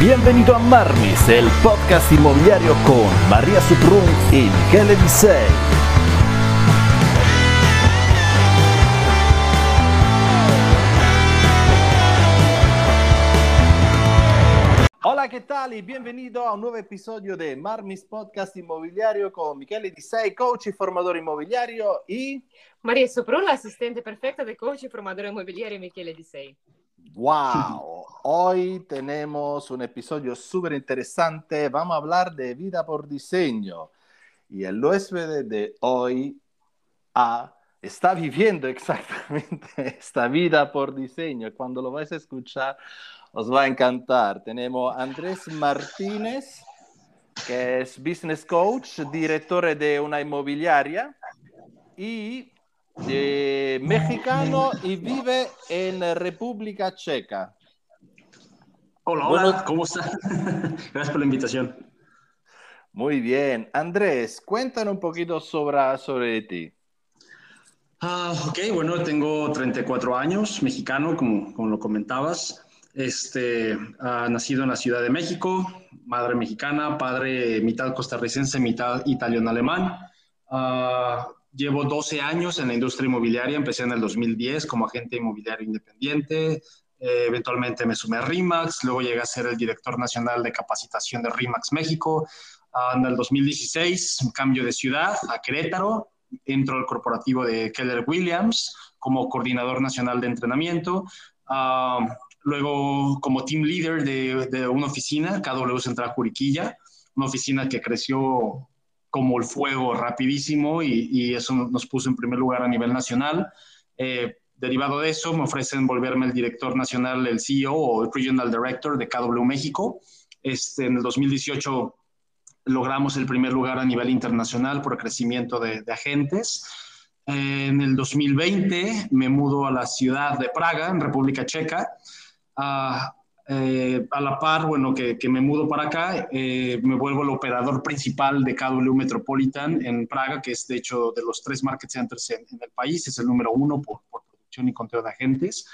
Bienvenido a Marmis, el podcast inmobiliario con María Suprun y Michele Disei. Hola, ¿qué tal? Y bienvenido a un nuevo episodio de Marmis Podcast Inmobiliario con Michele Disei, coach y formador inmobiliario y... María Suprun, la asistente perfecta de coach y formador inmobiliario Michele Disei. Wow, hoy tenemos un episodio súper interesante. Vamos a hablar de vida por diseño. Y el huésped de hoy ah, está viviendo exactamente esta vida por diseño. Cuando lo vais a escuchar, os va a encantar. Tenemos a Andrés Martínez, que es business coach, director de una inmobiliaria. Y mexicano y vive en República Checa. Hola, hola, ¿cómo estás? Gracias por la invitación. Muy bien. Andrés, cuéntanos un poquito sobre, sobre ti. Ah, ok, bueno, tengo 34 años, mexicano, como, como lo comentabas. Este, nacido en la Ciudad de México, madre mexicana, padre mitad costarricense, mitad italiano-alemán. Ah, Llevo 12 años en la industria inmobiliaria, empecé en el 2010 como agente inmobiliario independiente, eh, eventualmente me sumé a RIMAX, luego llegué a ser el director nacional de capacitación de RIMAX México. Ah, en el 2016, un cambio de ciudad a Querétaro, entro al corporativo de Keller Williams como coordinador nacional de entrenamiento. Ah, luego, como team leader de, de una oficina, KW Central Juriquilla, una oficina que creció como el fuego rapidísimo y, eso nos puso en primer lugar a nivel nacional. Eh, derivado de eso, me ofrecen volverme el director nacional, el CEO o el Regional Director de KW México. Este, en el 2018 logramos el primer lugar a nivel internacional por crecimiento de, agentes. en el 2020 me mudo a la ciudad de Praga, en República Checa, a, eh, a la par, bueno, que, me mudo para acá, eh, me vuelvo el operador principal de KW Metropolitan en Praga, que es de hecho de los tres market centers en, el país, es el número uno por, producción y conteo de agentes.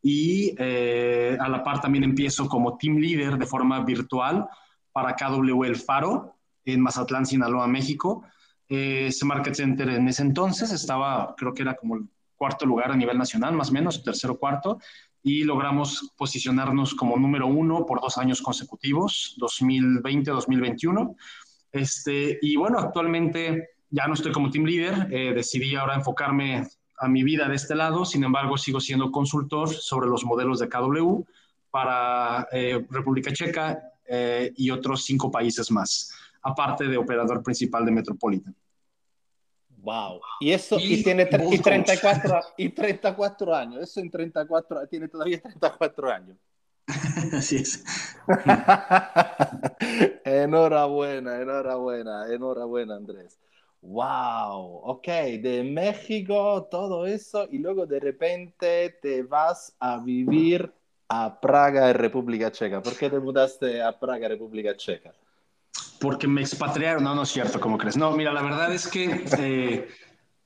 Y eh, a la par también empiezo como team leader de forma virtual para KW El Faro en Mazatlán, Sinaloa, México. ese market center en ese entonces estaba, creo que era como el cuarto lugar a nivel nacional, más o menos, tercero cuarto y logramos posicionarnos como número uno por dos años consecutivos, 2020-2021. Este, y bueno, actualmente ya no estoy como team leader, eh, decidí ahora enfocarme a mi vida de este lado, sin embargo sigo siendo consultor sobre los modelos de KW para eh, República Checa eh, y otros cinco países más, aparte de operador principal de Metropolitan. Wow. Y eso, y, tiene y 34, y 34 años. Eso en 34, tiene todavía 34 años. Así es. enhorabuena, enhorabuena, enhorabuena, Andrés. Wow, ok, de México, todo eso, y luego de repente te vas a vivir a Praga, República Checa. ¿Por qué te mudaste a Praga, República Checa? Porque me expatriaron. No, no es cierto, ¿cómo crees? No, mira, la verdad es que eh,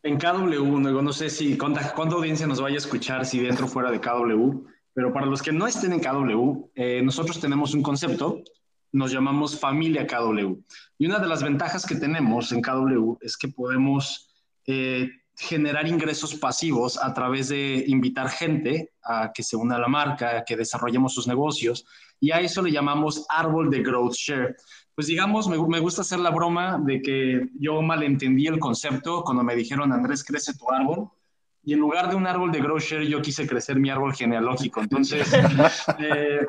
en KW, no, no sé si cuánta, cuánta, audiencia nos vaya a escuchar, si dentro o fuera de KW, pero para los que no estén en KW, eh, nosotros tenemos un concepto, nos llamamos familia KW. Y una de las ventajas que tenemos en KW es que podemos eh, generar ingresos pasivos a través de invitar gente a que se una a la marca, a que desarrollemos sus negocios, y a eso le llamamos árbol de growth share pues digamos, me, me, gusta hacer la broma de que yo malentendí el concepto cuando me dijeron, Andrés, crece tu árbol. Y en lugar de un árbol de grocer, yo quise crecer mi árbol genealógico. Entonces, eh,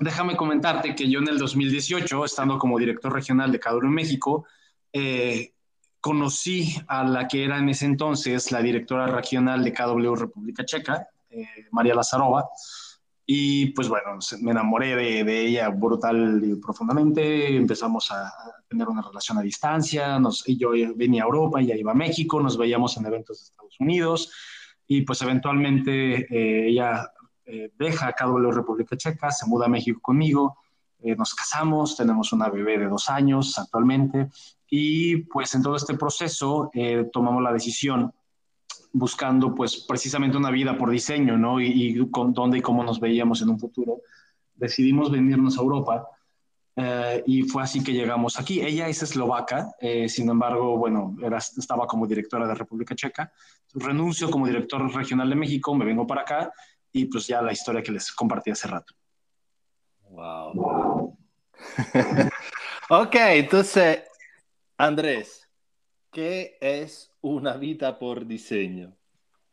déjame comentarte que yo en el 2018, estando como director regional de Caduro México, eh, conocí a la que era en ese entonces la directora regional de KW República Checa, eh, María Lazarova, y pues bueno, me enamoré de, ella brutal y profundamente. Empezamos a, tener una relación a distancia. Nos, yo venía a Europa, ella iba a México, nos veíamos en eventos de Estados Unidos. Y pues eventualmente eh, ella eh, deja KW República Checa, se muda a México conmigo. Eh, nos casamos, tenemos una bebé de dos años actualmente. Y pues en todo este proceso eh, tomamos la decisión buscando pues precisamente una vida por diseño, ¿no? Y, con dónde y cómo nos veíamos en un futuro, decidimos venirnos a Europa eh, y fue así que llegamos aquí. Ella es eslovaca, eh, sin embargo, bueno, era, estaba como directora de República Checa. Renuncio como director regional de México, me vengo para acá y pues ya la historia que les compartí hace rato. Wow. ok, entonces, Andrés, ¿qué es una vida por diseño?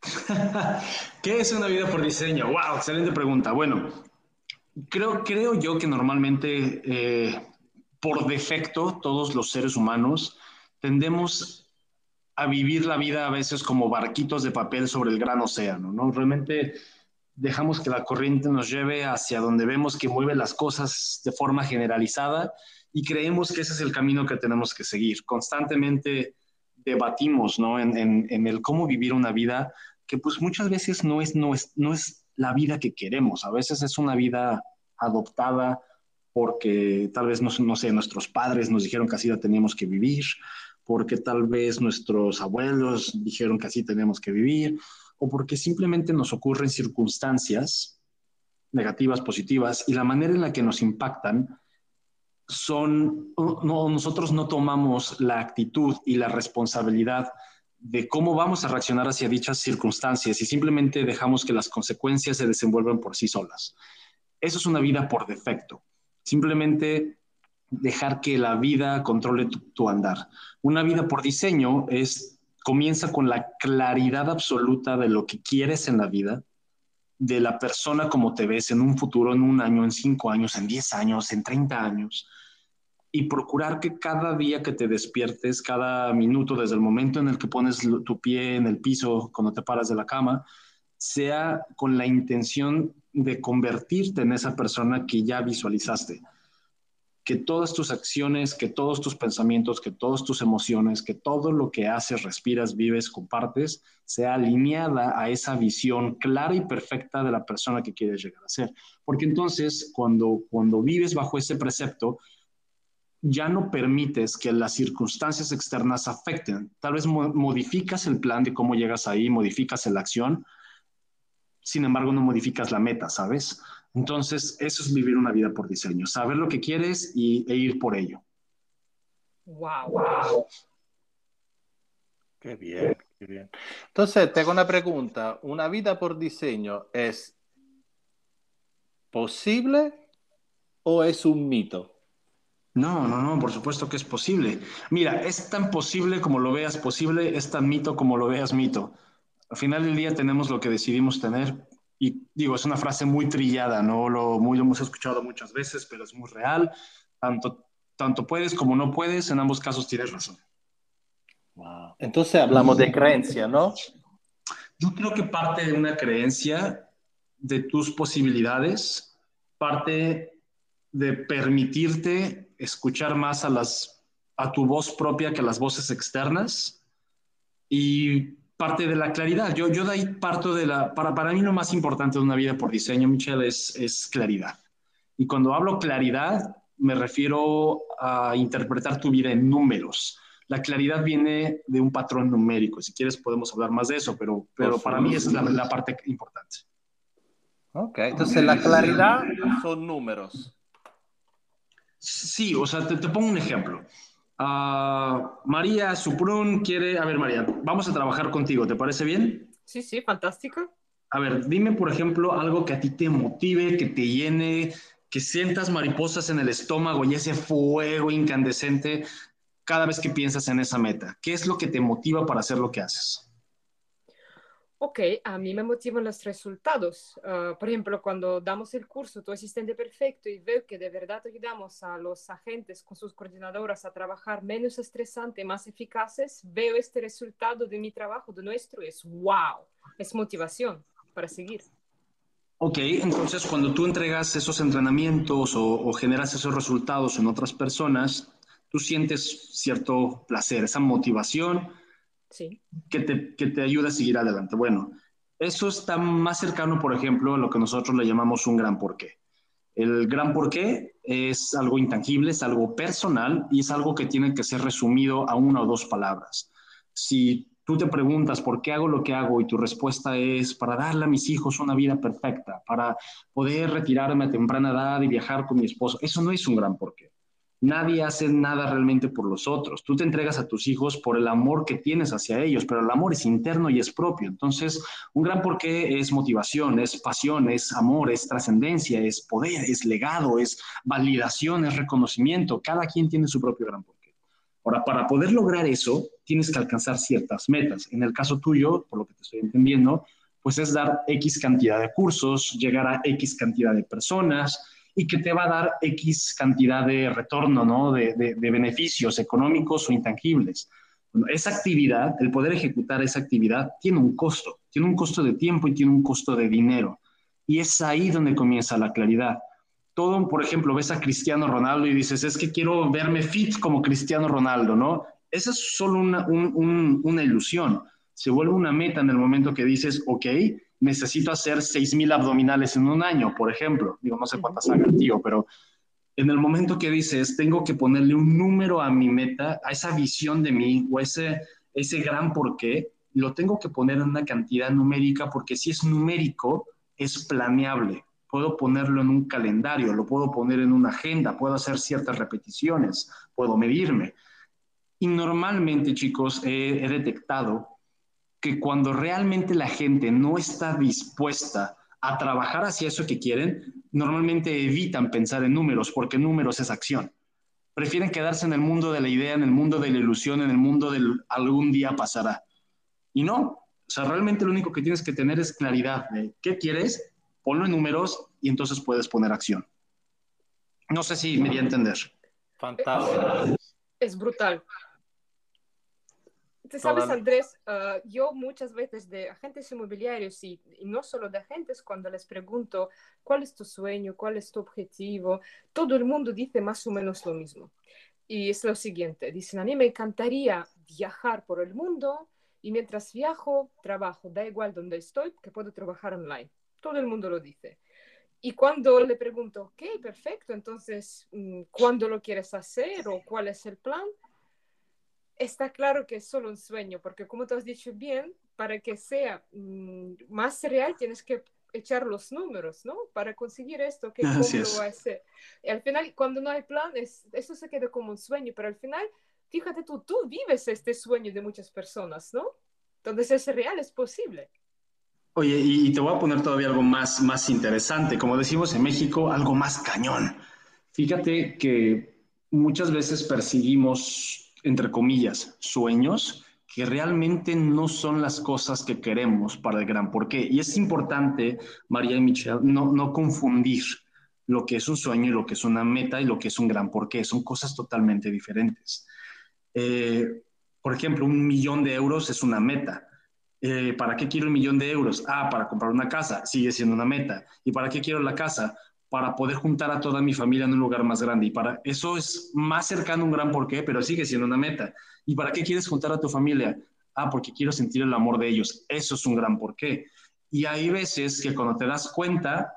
¿Qué es una vida por diseño? Wow, excelente pregunta. Bueno, creo, creo yo que normalmente, eh, por defecto, todos los seres humanos tendemos a vivir la vida a veces como barquitos de papel sobre el gran océano, ¿no? Realmente dejamos que la corriente nos lleve hacia donde vemos que mueve las cosas de forma generalizada y creemos que ese es el camino que tenemos que seguir. Constantemente debatimos ¿no? en, el cómo vivir una vida que pues muchas veces no es, no es, no es la vida que queremos, a veces es una vida adoptada porque tal vez, no, no sé, nuestros padres nos dijeron que así la teníamos que vivir, porque tal vez nuestros abuelos dijeron que así teníamos que vivir, o porque simplemente nos ocurren circunstancias negativas, positivas, y la manera en la que nos impactan son, no, nosotros no tomamos la actitud y la responsabilidad de cómo vamos a reaccionar hacia dichas circunstancias y simplemente dejamos que las consecuencias se desenvuelvan por sí solas. Eso es una vida por defecto. Simplemente dejar que la vida controle tu, andar. Una vida por diseño es comienza con la claridad absoluta de lo que quieres en la vida, de la persona como te ves en un futuro, en un año, en cinco años, en diez años, en treinta años y procurar que cada día que te despiertes, cada minuto, desde el momento en el que pones tu pie en el piso cuando te paras de la cama, sea con la intención de convertirte en esa persona que ya visualizaste. Que todas tus acciones, que todos tus pensamientos, que todas tus emociones, que todo lo que haces, respiras, vives, compartes, sea alineada a esa visión clara y perfecta de la persona que quieres llegar a ser. Porque entonces, cuando, cuando vives bajo ese precepto, ya no permites que las circunstancias externas afecten. Tal vez modificas el plan de cómo llegas ahí, modificas la acción, sin embargo no modificas la meta, ¿sabes? Entonces, eso es vivir una vida por diseño, saber lo que quieres y, e ir por ello. Wow, wow. Qué bien, qué bien. Entonces, tengo una pregunta. ¿Una vida por diseño es posible o es un mito? No, no, no, por supuesto que es posible. Mira, es tan posible como lo veas posible, es tan mito como lo veas mito. Al final del día tenemos lo que decidimos tener y digo, es una frase muy trillada, ¿no? Lo, muy, lo hemos escuchado muchas veces, pero es muy real. Tanto, tanto puedes como no puedes, en ambos casos tienes razón. Wow. Entonces hablamos de creencia, ¿no? Yo creo que parte de una creencia de tus posibilidades, parte de permitirte escuchar más a, las, a tu voz propia que a las voces externas y parte de la claridad. Yo, yo de ahí parto de la, para, para mí lo más importante de una vida por diseño, Michelle, es, es claridad. Y cuando hablo claridad, me refiero a interpretar tu vida en números. La claridad viene de un patrón numérico. Si quieres podemos hablar más de eso, pero, pero para mí esa es la, la parte importante. Ok, entonces la claridad son números. Sí, o sea, te, pongo un ejemplo. Uh, María Suprun quiere, a ver María, vamos a trabajar contigo, ¿te parece bien? Sí, sí, fantástico. A ver, dime por ejemplo algo que a ti te motive, que te llene, que sientas mariposas en el estómago y ese fuego incandescente cada vez que piensas en esa meta. ¿Qué es lo que te motiva para hacer lo que haces? Ok, a mí me motivan los resultados. Ah, por ejemplo, cuando damos el curso Tu Asistente Perfecto y veo que de verdad ayudamos a los agentes con sus coordinadoras a trabajar menos estresante, más eficaces, veo este resultado de mi trabajo, de nuestro, es wow, es motivación para seguir. Ok, entonces cuando tú entregas esos entrenamientos o, o generas esos resultados en otras personas, tú sientes cierto placer, esa motivación que, te, que te ayuda a seguir adelante. Bueno, eso está más cercano, por ejemplo, a lo que nosotros le llamamos un gran porqué. El gran porqué es algo intangible, es algo personal y es algo que tiene que ser resumido a una o dos palabras. Si tú te preguntas por qué hago lo que hago y tu respuesta es para darle a mis hijos una vida perfecta, para poder retirarme a temprana edad y viajar con mi esposo, eso no es un gran porqué. Nadie hace nada realmente por los otros. Tú te entregas a tus hijos por el amor que tienes hacia ellos, pero el amor es interno y es propio. Entonces, un gran porqué es motivación, es pasión, es amor, es trascendencia, es poder, es legado, es validación, es reconocimiento. Cada quien tiene su propio gran porqué. Ahora, para poder lograr eso, tienes que alcanzar ciertas metas. En el caso tuyo, por lo que te estoy entendiendo, pues es dar X cantidad de cursos, llegar a X cantidad de personas, y que te va a dar X cantidad de retorno, ¿no? De, beneficios económicos o intangibles. esa actividad, el poder ejecutar esa actividad, tiene un costo, tiene un costo de tiempo y tiene un costo de dinero. Y es ahí donde comienza la claridad. Todo, por ejemplo, ves a Cristiano Ronaldo y dices, es que quiero verme fit como Cristiano Ronaldo, ¿no? Esa es solo una, una ilusión. Se vuelve una meta en el momento que dices, ok, necesito hacer 6.000 abdominales en un año, por ejemplo. Digo, no sé cuántas haga el tío, pero en el momento que dices, tengo que ponerle un número a mi meta, a esa visión de mí o ese, ese gran porqué, lo tengo que poner en una cantidad numérica porque si es numérico, es planeable. Puedo ponerlo en un calendario, lo puedo poner en una agenda, puedo hacer ciertas repeticiones, puedo medirme. Y normalmente, chicos, he detectado que cuando realmente la gente no está dispuesta a trabajar hacia eso que quieren, normalmente evitan pensar en números, porque números es acción. Prefieren quedarse en el mundo de la idea, en el mundo de la ilusión, en el mundo del algún día pasará. Y no, o sea, realmente lo único que tienes que tener es claridad de qué quieres, ponlo en números y entonces puedes poner acción. No sé si me di a entender. Fantástico. Es brutal. Te sabes, Andrés, ah, yo muchas veces de agentes inmobiliarios y, no solo de agentes, cuando les pregunto cuál es tu sueño, cuál es tu objetivo, todo el mundo dice más o menos lo mismo. Y es lo siguiente, dicen, a mí me encantaría viajar por el mundo y mientras viajo, trabajo, da igual donde estoy, que puedo trabajar online. Todo el mundo lo dice. Y cuando le pregunto, ok, perfecto, entonces, mm, ¿cuándo lo quieres hacer o cuál es el plan? Está claro que es solo un sueño, porque como tú has dicho bien, para que sea mm, más real tienes que echar los números, ¿no? Para conseguir esto, que cómo lo va a hacer. Y al final, cuando no hay plan, eso se queda como un sueño, pero al final, fíjate tú, tú vives este sueño de muchas personas, ¿no? Entonces es real, es posible. Oye, y te voy a poner todavía algo más, más interesante, como decimos en México, algo más cañón. Fíjate que muchas veces percibimos entre comillas, sueños que realmente no son las cosas que queremos para el gran porqué. Y es importante, María y Michelle, no, no confundir lo que es un sueño y lo que es una meta y lo que es un gran porqué. Son cosas totalmente diferentes. Eh, por ejemplo, un millón de euros es una meta. Eh, ¿Para qué quiero un millón de euros? Ah, para comprar una casa, sigue siendo una meta. ¿Y para qué quiero la casa? Para poder juntar a toda mi familia en un lugar más grande. Y para eso es más cercano un gran porqué, pero sigue siendo una meta. ¿Y para qué quieres juntar a tu familia? Ah, porque quiero sentir el amor de ellos. Eso es un gran porqué. Y hay veces que cuando te das cuenta,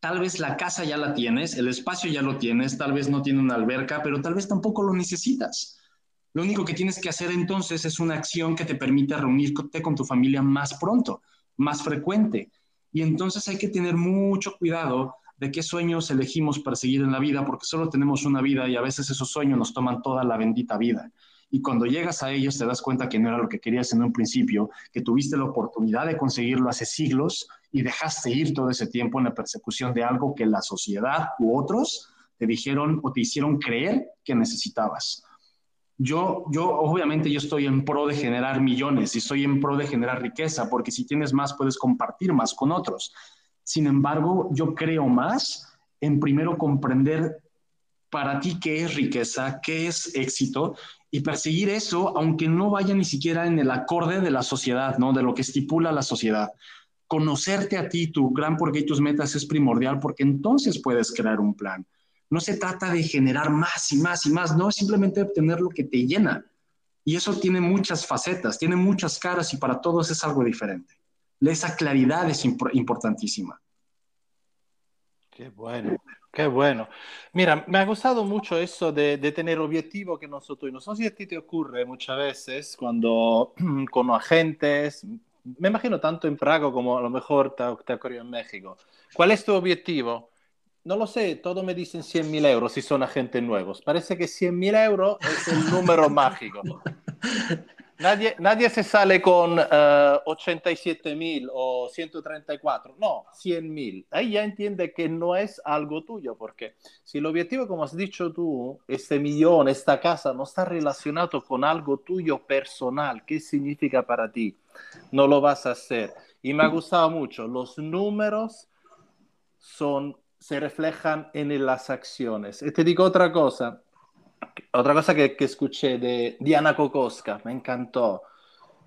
tal vez la casa ya la tienes, el espacio ya lo tienes, tal vez no tiene una alberca, pero tal vez tampoco lo necesitas. Lo único que tienes que hacer entonces es una acción que te permita reunirte con tu familia más pronto, más frecuente. Y entonces hay que tener mucho cuidado de qué sueños elegimos perseguir en la vida, porque solo tenemos una vida y a veces esos sueños nos toman toda la bendita vida. Y cuando llegas a ellos te das cuenta que no era lo que querías en un principio, que tuviste la oportunidad de conseguirlo hace siglos y dejaste ir todo ese tiempo en la persecución de algo que la sociedad u otros te dijeron o te hicieron creer que necesitabas. Yo, yo, obviamente, yo estoy en pro de generar millones y estoy en pro de generar riqueza, porque si tienes más, puedes compartir más con otros. Sin embargo, yo creo más en primero comprender para ti qué es riqueza, qué es éxito y perseguir eso, aunque no vaya ni siquiera en el acorde de la sociedad, ¿no? De lo que estipula la sociedad. Conocerte a ti, tu gran porqué y tus metas es primordial porque entonces puedes crear un plan. No se trata de generar más y más y más, no, es simplemente obtener lo que te llena. Y eso tiene muchas facetas, tiene muchas caras y para todos es algo diferente esa claridad es importantísima. Qué bueno, qué bueno. Mira, me ha gustado mucho eso de, tener objetivo que nosotros, no sé si a ti te ocurre muchas veces cuando con agentes, me imagino tanto en Praga como a lo mejor te, te ocurrió en México. ¿Cuál es tu objetivo? No lo sé, todos me dicen 100 mil euros si son agentes nuevos. Parece que 100 mil euros es el número mágico. Nadie, nadie se sale con uh, eh, 87 mil o 134, no, 100 mil. Ahí ya entiende que no es algo tuyo, porque si el objetivo, como has dicho tú, este millón, esta casa, no está relacionado con algo tuyo personal, ¿qué significa para ti? No lo vas a hacer. Y me ha gustado mucho, los números son, se reflejan en las acciones. Y te digo otra cosa, otra cosa que, que, escuché de Diana Kokoska, me encantó.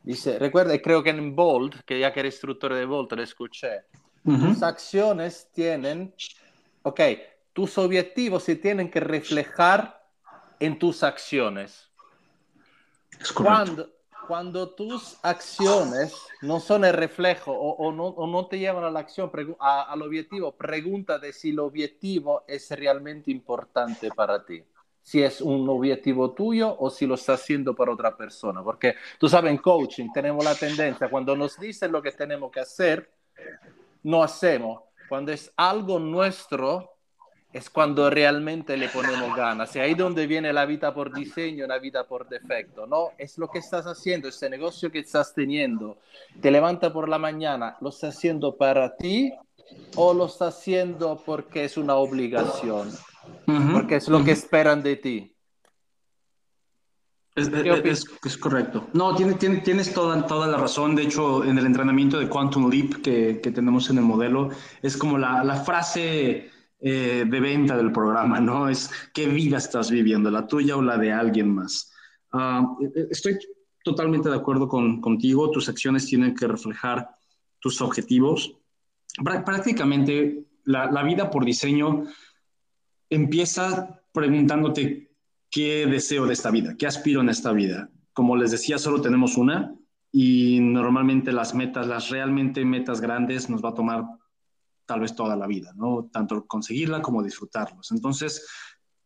Dice, recuerda, creo que en Bolt, que ya que eres instructor de Bolt, lo escuché. Tus acciones tienen, ok, tus objetivos se tienen que reflejar en tus acciones. cuando, cuando tus acciones no son el reflejo o, no, o no, te llevan a la acción, a, al objetivo, pregúntate si el objetivo es realmente importante para ti si es un objetivo tuyo o si lo está haciendo para otra persona. Porque tú sabes, en coaching tenemos la tendencia, cuando nos dicen lo que tenemos que hacer, no hacemos. Cuando es algo nuestro, es cuando realmente le ponemos ganas. Y ahí donde viene la vida por diseño, la vida por defecto, ¿no? Es lo que estás haciendo, ese negocio que estás teniendo. Te levanta por la mañana, ¿lo estás haciendo para ti o lo estás haciendo porque es una obligación? Porque es lo que esperan de ti. Es, es, correcto. No, tienes, tienes, toda, toda la razón. De hecho, en el entrenamiento de Quantum Leap que, que tenemos en el modelo, es como la, la frase eh, de venta del programa, ¿no? Es qué vida estás viviendo, la tuya o la de alguien más. E, estoy totalmente de acuerdo con, contigo. Tus acciones tienen que reflejar tus objetivos. Prácticamente, la, la vida por diseño empieza preguntándote qué deseo de esta vida, qué aspiro en esta vida. Como les decía, solo tenemos una y normalmente las metas, las realmente metas grandes, nos va a tomar tal vez toda la vida, ¿no? Tanto conseguirla como disfrutarlos. Entonces,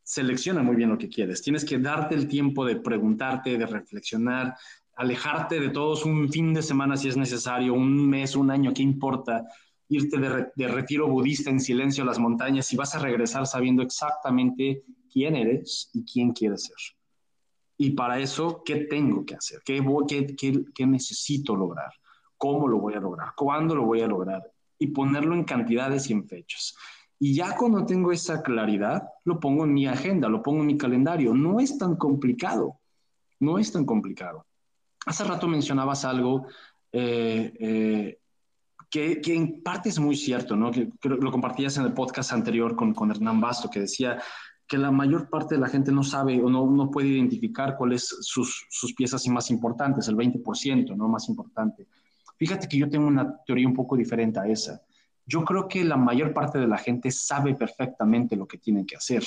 selecciona muy bien lo que quieres. Tienes que darte el tiempo de preguntarte, de reflexionar, alejarte de todos un fin de semana si es necesario, un mes, un año, ¿qué importa? Irte de, retiro budista en silencio a las montañas y vas a regresar sabiendo exactamente quién eres y quién quieres ser. Y para eso, ¿qué tengo que hacer? ¿Qué, qué, qué, necesito lograr? ¿Cómo lo voy a lograr? ¿Cuándo lo voy a lograr? Y ponerlo en cantidades y en fechas. Y ya cuando tengo esa claridad, lo pongo en mi agenda, lo pongo en mi calendario. No es tan complicado. No es tan complicado. Hace rato mencionabas algo eh, eh, que, en parte es muy cierto, ¿no? Que, lo compartías en el podcast anterior con, con Hernán Basto, que decía que la mayor parte de la gente no sabe o no, no puede identificar cuáles sus, sus piezas más importantes, el 20%, ¿no? Más importante. Fíjate que yo tengo una teoría un poco diferente a esa. Yo creo que la mayor parte de la gente sabe perfectamente lo que tienen que hacer.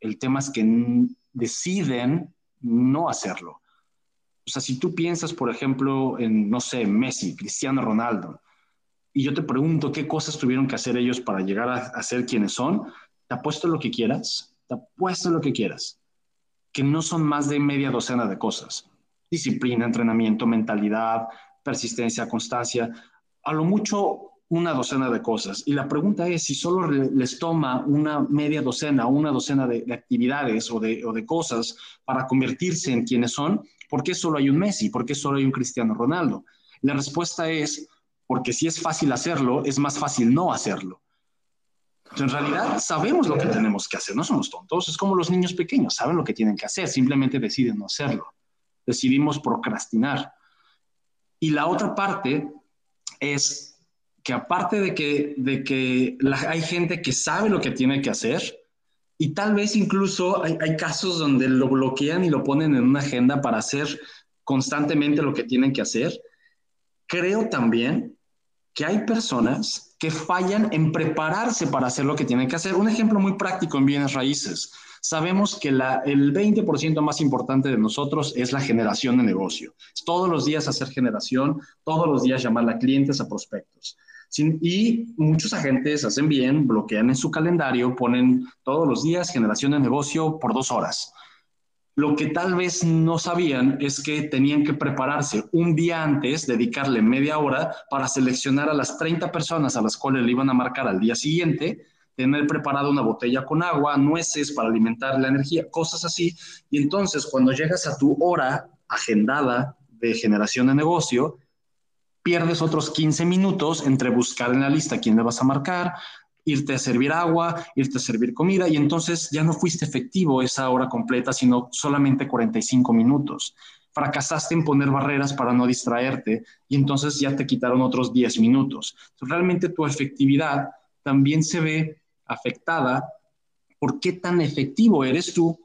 El tema es que deciden no hacerlo. O sea, si tú piensas, por ejemplo, en, no sé, Messi, Cristiano Ronaldo, y yo te pregunto qué cosas tuvieron que hacer ellos para llegar a, ser quienes son, te apuesto lo que quieras, te apuesto lo que quieras, que no son más de media docena de cosas. Disciplina, entrenamiento, mentalidad, persistencia, constancia, a lo mucho una docena de cosas. Y la pregunta es si solo les toma una media docena o una docena de, actividades o de, o de, cosas para convertirse en quienes son, ¿por qué solo hay un Messi? ¿Por qué solo hay un Cristiano Ronaldo? La respuesta es porque si es fácil hacerlo, es más fácil no hacerlo. en realidad sabemos lo que tenemos que hacer, no somos tontos, es como los niños pequeños, saben lo que tienen que hacer, simplemente deciden no hacerlo. Decidimos procrastinar. Y la otra parte es que aparte de que, de que hay gente que sabe lo que tiene que hacer, y tal vez incluso hay, hay casos donde lo bloquean y lo ponen en una agenda para hacer constantemente lo que tienen que hacer, creo también que hay personas que fallan en prepararse para hacer lo que tienen que hacer. Un ejemplo muy práctico en bienes raíces. Sabemos que el 20% más importante de nosotros es la generación de negocio. todos los días hacer generación, todos los días llamar a clientes, a prospectos. y muchos agentes hacen bien, bloquean en su calendario, ponen todos los días generación de negocio por dos horas. Lo que tal vez no sabían es que tenían que prepararse un día antes, dedicarle media hora para seleccionar a las 30 personas a las cuales le iban a marcar al día siguiente, tener preparada una botella con agua, nueces para alimentar la energía, cosas así. Y entonces cuando llegas a tu hora agendada de generación de negocio, pierdes otros 15 minutos entre buscar en la lista quién le vas a marcar, irte a servir agua, irte a servir comida y entonces ya no fuiste efectivo esa hora completa, sino solamente 45 minutos. Fracasaste en poner barreras para no distraerte y entonces ya te quitaron otros 10 minutos. Realmente tu efectividad también se ve afectada por qué tan efectivo eres tú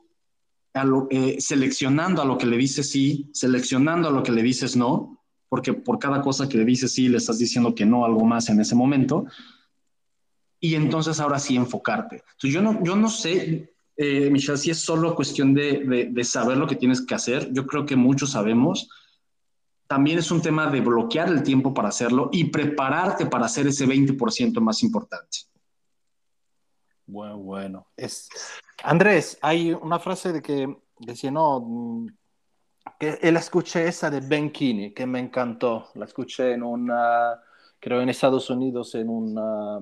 eh, seleccionando a lo que le dices sí, seleccionando a lo que le dices no, porque por cada cosa que le dices sí le estás diciendo que no algo más en ese momento. Y entonces ahora sí enfocarte. Entonces yo no, yo no sé, eh, Michelle, si es solo cuestión de, de saber lo que tienes que hacer. Yo creo que muchos sabemos. También es un tema de bloquear el tiempo para hacerlo y prepararte para hacer ese 20% más importante. Bueno, bueno. Es... Andrés, hay una frase de que decía, no, que la escuché esa de Ben Kini, que me encantó. La escuché en una, creo en Estados Unidos, en una,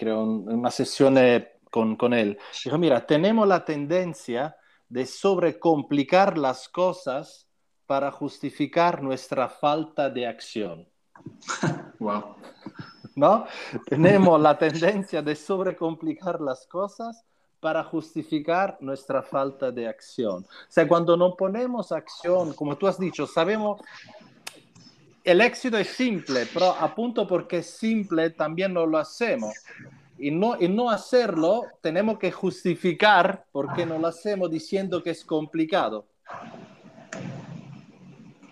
creo en una sesión con, con él. Dijo, mira, tenemos la tendencia de sobrecomplicar las cosas para justificar nuestra falta de acción. wow. ¿no? Tenemos la tendencia de sobrecomplicar las cosas para justificar nuestra falta de acción. O sea, cuando no ponemos acción, como tú has dicho, sabemos, el éxito es simple, pero apunto porque es simple, también no lo hacemos. Y no, y no hacerlo, tenemos que justificar por qué no lo hacemos diciendo que es complicado.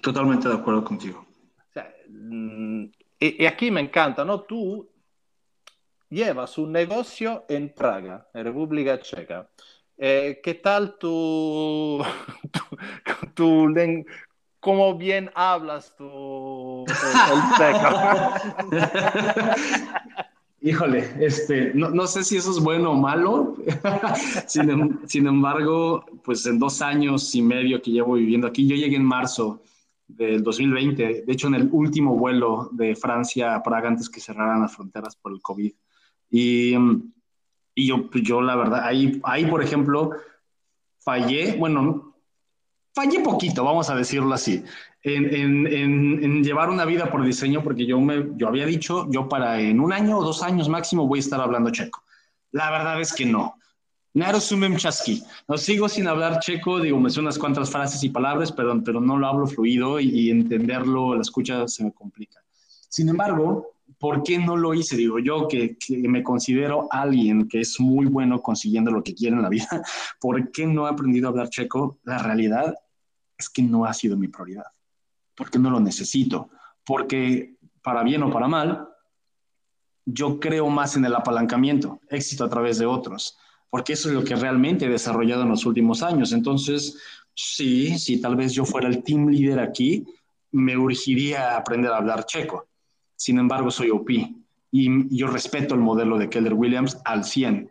Totalmente de acuerdo contigo. O sea, mm, y, aquí me encanta, ¿no? Tú llevas un negocio en Praga, en República Checa. Eh, ¿Qué tal tu, tu, cómo bien hablas tu el, Híjole, este, no, no, sé si eso es bueno o malo. sin, em, sin, embargo, pues en dos años y medio que llevo viviendo aquí, yo llegué en marzo del 2020, de hecho en el último vuelo de Francia a Praga antes que cerraran las fronteras por el COVID. Y, y yo, pues, yo la verdad, ahí, ahí por ejemplo, fallé, bueno, fallé poquito, vamos a decirlo así, en, en, en, llevar una vida por diseño, porque yo, me, yo había dicho, yo para en un año o dos años máximo voy a estar hablando checo. La verdad es que no. Narosumem chaski. No sigo sin hablar checo, digo, me son unas cuantas frases y palabras, pero, pero no lo hablo fluido y, entenderlo, la escucha se me complica. Sin embargo, ¿por qué no lo hice? Digo, yo que, que, me considero alguien que es muy bueno consiguiendo lo que quiere en la vida, ¿por qué no he aprendido a hablar checo? La realidad es que no ha sido mi prioridad, porque no lo necesito, porque para bien o para mal, yo creo más en el apalancamiento, éxito a través de otros porque eso es lo que realmente he desarrollado en los últimos años. Entonces, sí, si tal vez yo fuera el team leader aquí, me urgiría aprender a hablar checo. Sin embargo, soy OP y yo respeto el modelo de Keller Williams al 100.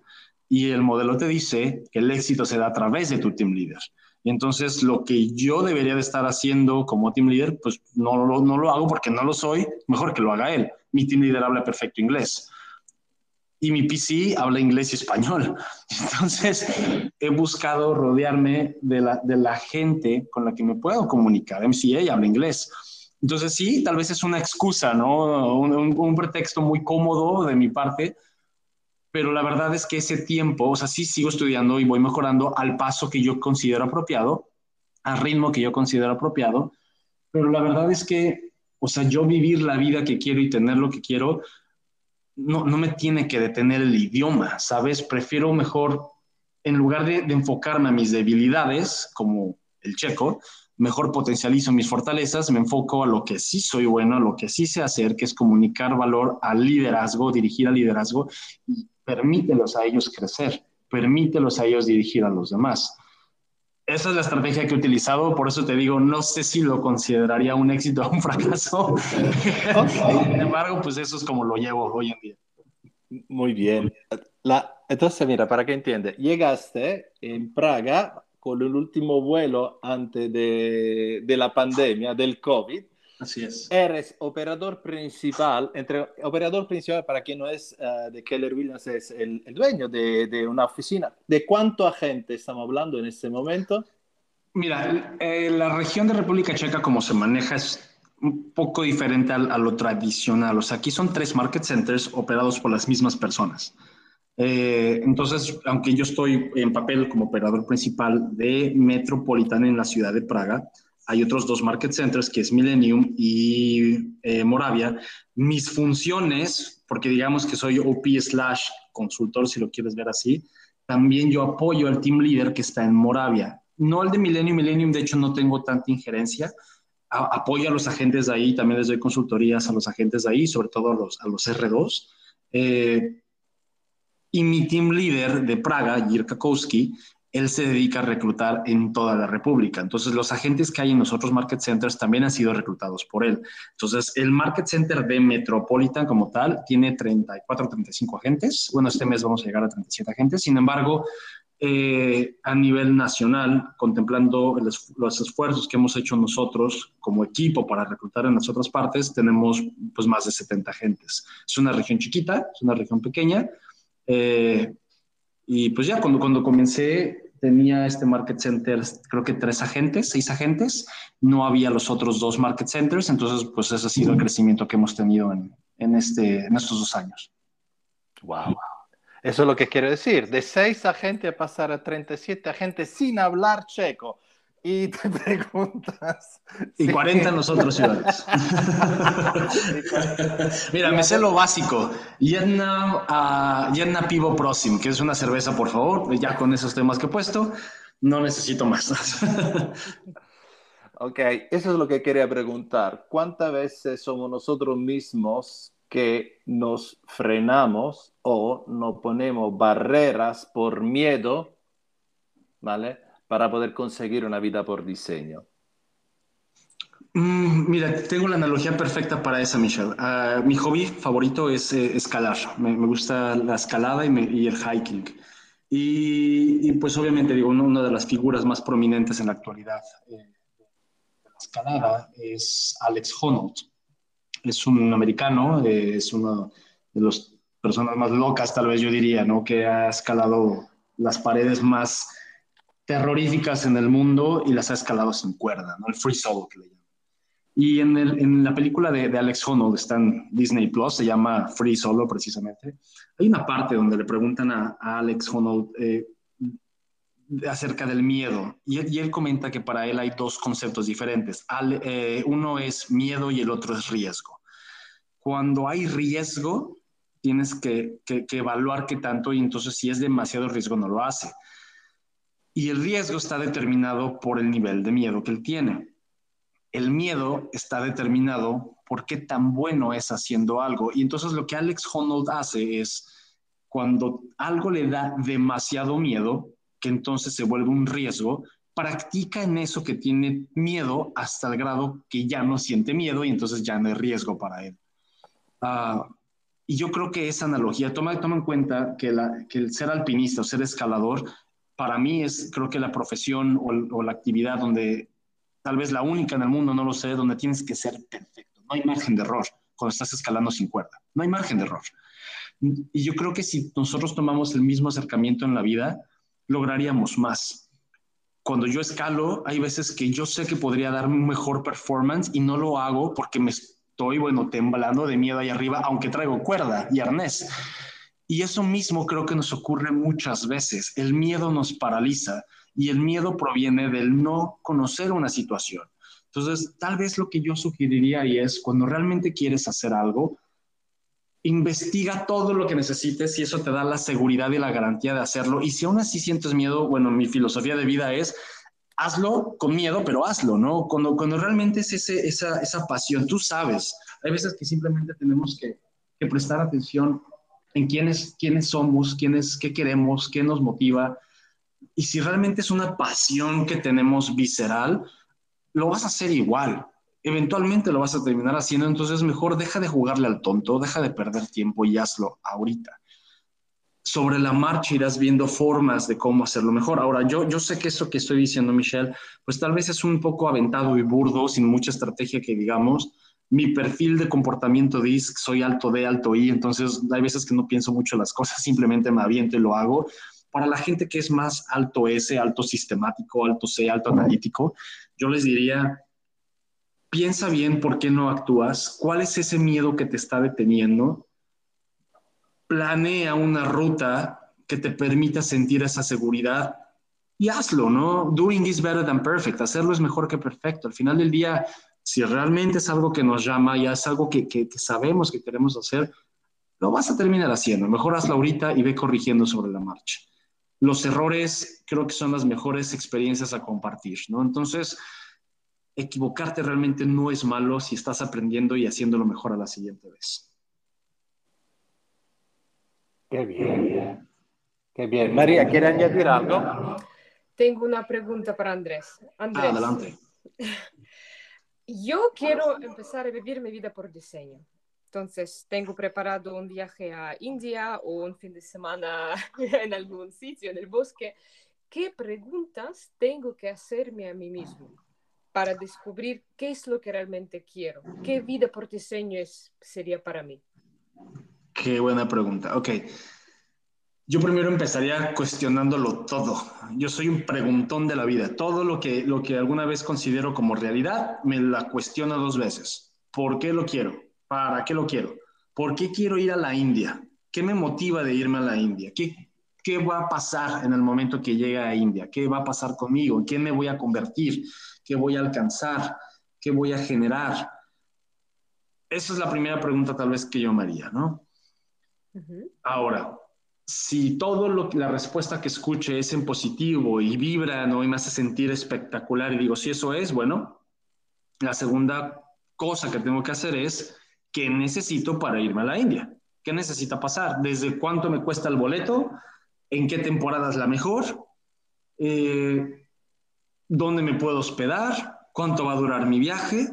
Y el modelo te dice que el éxito se da a través de tu team leader. Y entonces lo que yo debería de estar haciendo como team leader, pues no lo, no lo hago porque no lo soy, mejor que lo haga él. Mi team leader habla perfecto inglés y mi PC habla inglés y español. Entonces, he buscado rodearme de la, de la gente con la que me puedo comunicar. MCA habla inglés. Entonces, sí, tal vez es una excusa, ¿no? Un, un, pretexto muy cómodo de mi parte, pero la verdad es que ese tiempo, o sea, sí sigo estudiando y voy mejorando al paso que yo considero apropiado, al ritmo que yo considero apropiado, pero la verdad es que, o sea, yo vivir la vida que quiero y tener lo que quiero, no, me tiene que detener el idioma, ¿sabes? Prefiero mejor, en lugar de, enfocarme a mis debilidades, como el checo, mejor potencializo mis fortalezas, me enfoco a lo que sí soy bueno, a lo que sí sé hacer, que es comunicar valor al liderazgo, dirigir al liderazgo y permítelos a ellos crecer, permítelos a ellos dirigir a los demás. esa es la estrategia que he utilizado, por eso te digo, no sé si lo consideraría un éxito o un fracaso. Sin embargo, pues eso es como lo llevo hoy en día. Muy bien. La, entonces, mira, para que entiende, llegaste en Praga con el último vuelo antes de, de la pandemia, del COVID, Así es. Eres operador principal, entre operador principal para quien no es uh, de Keller Williams, es el, el dueño de, de, una oficina. ¿De cuánto agente estamos hablando en este momento? Mira, eh, la región de República Checa, como se maneja, es un poco diferente a, a, lo tradicional. O sea, aquí son tres market centers operados por las mismas personas. Eh, entonces, aunque yo estoy en papel como operador principal de Metropolitana en la ciudad de Praga, hay otros dos market centers, que es Millennium y eh, Moravia. Mis funciones, porque digamos que soy OP slash consultor, si lo quieres ver así, también yo apoyo al team leader que está en Moravia. No el de Millennium, Millennium de hecho no tengo tanta injerencia. A, apoyo a los agentes de ahí, también les doy consultorías a los agentes de ahí, sobre todo a los, a los R2. Eh, y mi team leader de Praga, Jirka Kowski, él se dedica a reclutar en toda la República. Entonces, los agentes que hay en los otros market centers también han sido reclutados por él. Entonces, el market center de Metropolitan como tal tiene 34, 35 agentes. Bueno, este mes vamos a llegar a 37 agentes. Sin embargo, eh, a nivel nacional, contemplando el, los esfuerzos que hemos hecho nosotros como equipo para reclutar en las otras partes, tenemos pues más de 70 agentes. Es una región chiquita, es una región pequeña. Eh, y pues ya cuando, cuando comencé tenía este market center, creo que tres agentes, seis agentes, no había los otros dos market centers, entonces pues ese ha sido el crecimiento que hemos tenido en, en, este, en estos dos años. Wow. Eso es lo que quiero decir, de seis agentes a pasar a 37 agentes sin hablar checo y te preguntas. Y 40 en los otros ciudades. Mira, me sé lo básico. Jedna, uh, Jedna Pivo Prosim, que es una cerveza, por favor. Ya con esos temas que he puesto, no necesito más. ok, eso es lo que quería preguntar. ¿Cuántas veces somos nosotros mismos que nos frenamos o nos ponemos barreras por miedo, ¿vale? Para poder conseguir una vida por diseño? Mm, mira, tengo la analogía perfecta para esa, Michelle. Uh, mi hobby favorito es eh, escalar. Me, me, gusta la escalada y, me, y el hiking. Y, y, pues obviamente digo, una, de las figuras más prominentes en la actualidad eh, de la escalada es Alex Honnold. Es un americano, eh, es una de las personas más locas, tal vez yo diría, ¿no? Que ha escalado las paredes más terroríficas en el mundo y las ha escalado sin cuerda, ¿no? El free solo que le llaman. Y en, el, en la película de, de, Alex Honnold, está en Disney Plus, se llama Free Solo precisamente, hay una parte donde le preguntan a, a Alex Honnold eh, acerca del miedo y él, y él, comenta que para él hay dos conceptos diferentes. Al, eh, uno es miedo y el otro es riesgo. Cuando hay riesgo, tienes que, que, que evaluar qué tanto y entonces si es demasiado riesgo no lo hace y el riesgo está determinado por el nivel de miedo que él tiene. El miedo está determinado por qué tan bueno es haciendo algo. Y entonces lo que Alex Honnold hace es, cuando algo le da demasiado miedo, que entonces se vuelve un riesgo, practica en eso que tiene miedo hasta el grado que ya no siente miedo y entonces ya no hay riesgo para él. Uh, y yo creo que esa analogía, toma, toma en cuenta que, que el ser alpinista o ser escalador para mí es creo que la profesión o, la actividad donde tal vez la única en el mundo, no lo sé, donde tienes que ser perfecto. No hay margen de error cuando estás escalando sin cuerda. No hay margen de error. Y yo creo que si nosotros tomamos el mismo acercamiento en la vida, lograríamos más. Cuando yo escalo, hay veces que yo sé que podría dar un mejor performance y no lo hago porque me estoy, bueno, temblando de miedo ahí arriba, aunque traigo cuerda y arnés. Y eso mismo creo que nos ocurre muchas veces. El miedo nos paraliza y el miedo proviene del no conocer una situación. Entonces, tal vez lo que yo sugeriría y es cuando realmente quieres hacer algo, investiga todo lo que necesites y eso te da la seguridad y la garantía de hacerlo. Y si aún así sientes miedo, bueno, mi filosofía de vida es hazlo con miedo, pero hazlo, ¿no? Cuando, cuando realmente es ese, esa, esa pasión, tú sabes, hay veces que simplemente tenemos que prestar atención en quiénes, quiénes somos, quiénes, qué queremos, qué nos motiva. Y si realmente es una pasión que tenemos visceral, lo vas a hacer igual. Eventualmente lo vas a terminar haciendo, entonces mejor deja de jugarle al tonto, deja de perder tiempo y hazlo ahorita. Sobre la marcha irás viendo formas de cómo hacerlo mejor. Ahora, yo, yo sé que eso que estoy diciendo, Michelle, pues tal vez es un poco aventado y burdo, sin mucha estrategia que digamos, mi perfil de comportamiento dice soy alto D, alto I, entonces hay veces que no pienso mucho las cosas, simplemente me aviento y lo hago. Para la gente que es más alto S, alto sistemático, alto C, alto analítico, yo les diría, piensa bien por qué no actúas, cuál es ese miedo que te está deteniendo, planea una ruta que te permita sentir esa seguridad y hazlo, ¿no? Doing is better than perfect, hacerlo es mejor que perfecto. Al final del día, si realmente es algo que nos llama, ya es algo que, sabemos que queremos hacer, lo vas a terminar haciendo. Mejor hazlo ahorita y ve corrigiendo sobre la marcha. Los errores creo que son las mejores experiencias a compartir, ¿no? Entonces, equivocarte realmente no es malo si estás aprendiendo y haciéndolo mejor a la siguiente vez. Qué bien. Qué bien. María, ¿quiere añadir algo? Tengo una pregunta para Andrés. Andrés. adelante. Yo quiero empezar a vivir mi vida por diseño. Entonces, tengo preparado un viaje a India o un fin de semana en algún sitio, en el bosque. ¿Qué preguntas tengo que hacerme a mí mismo para descubrir qué es lo que realmente quiero? ¿Qué vida por diseño es, sería para mí? Qué buena pregunta. Ok. Yo primero empezaría cuestionándolo todo. Yo soy un preguntón de la vida. Todo lo que, lo que alguna vez considero como realidad, me la cuestiono dos veces. ¿Por qué lo quiero? ¿Para qué lo quiero? ¿Por qué quiero ir a la India? ¿Qué me motiva de irme a la India? ¿Qué, qué va a pasar en el momento que llegue a India? ¿Qué va a pasar conmigo? ¿En qué me voy a convertir? ¿Qué voy a alcanzar? ¿Qué voy a generar? Esa es la primera pregunta tal vez que yo me haría, ¿no? Ahora, si todo lo la respuesta que escuche es en positivo y vibra, ¿no? Y me hace sentir espectacular y digo, si eso es, bueno, la segunda cosa que tengo que hacer es, ¿qué necesito para irme a la India? ¿Qué necesita pasar? ¿Desde cuánto me cuesta el boleto? ¿En qué temporada es la mejor? Eh, ¿Dónde me puedo hospedar? ¿Cuánto va a durar mi viaje?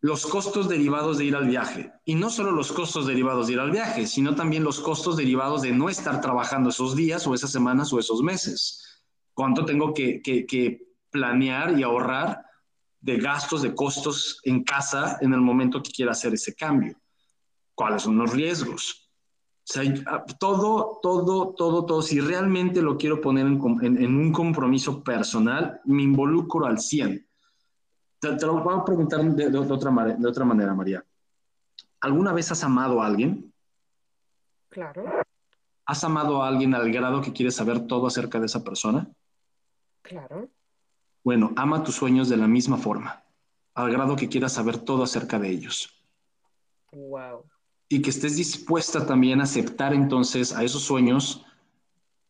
Los costos derivados de ir al viaje. Y no solo los costos derivados de ir al viaje, sino también los costos derivados de no estar trabajando esos días o esas semanas o esos meses. ¿Cuánto tengo que, planear y ahorrar de gastos, de costos en casa en el momento que quiera hacer ese cambio? ¿Cuáles son los riesgos? O sea, todo, todo, todo, todo, si realmente lo quiero poner en, en un compromiso personal, me involucro al 100 te, lo voy a preguntar de, otra, de otra manera, María. ¿Alguna vez has amado a alguien? Claro. ¿Has amado a alguien al grado que quieres saber todo acerca de esa persona? Claro. Bueno, ama tus sueños de la misma forma, al grado que quieras saber todo acerca de ellos. Wow. Y que estés dispuesta también a aceptar entonces a esos sueños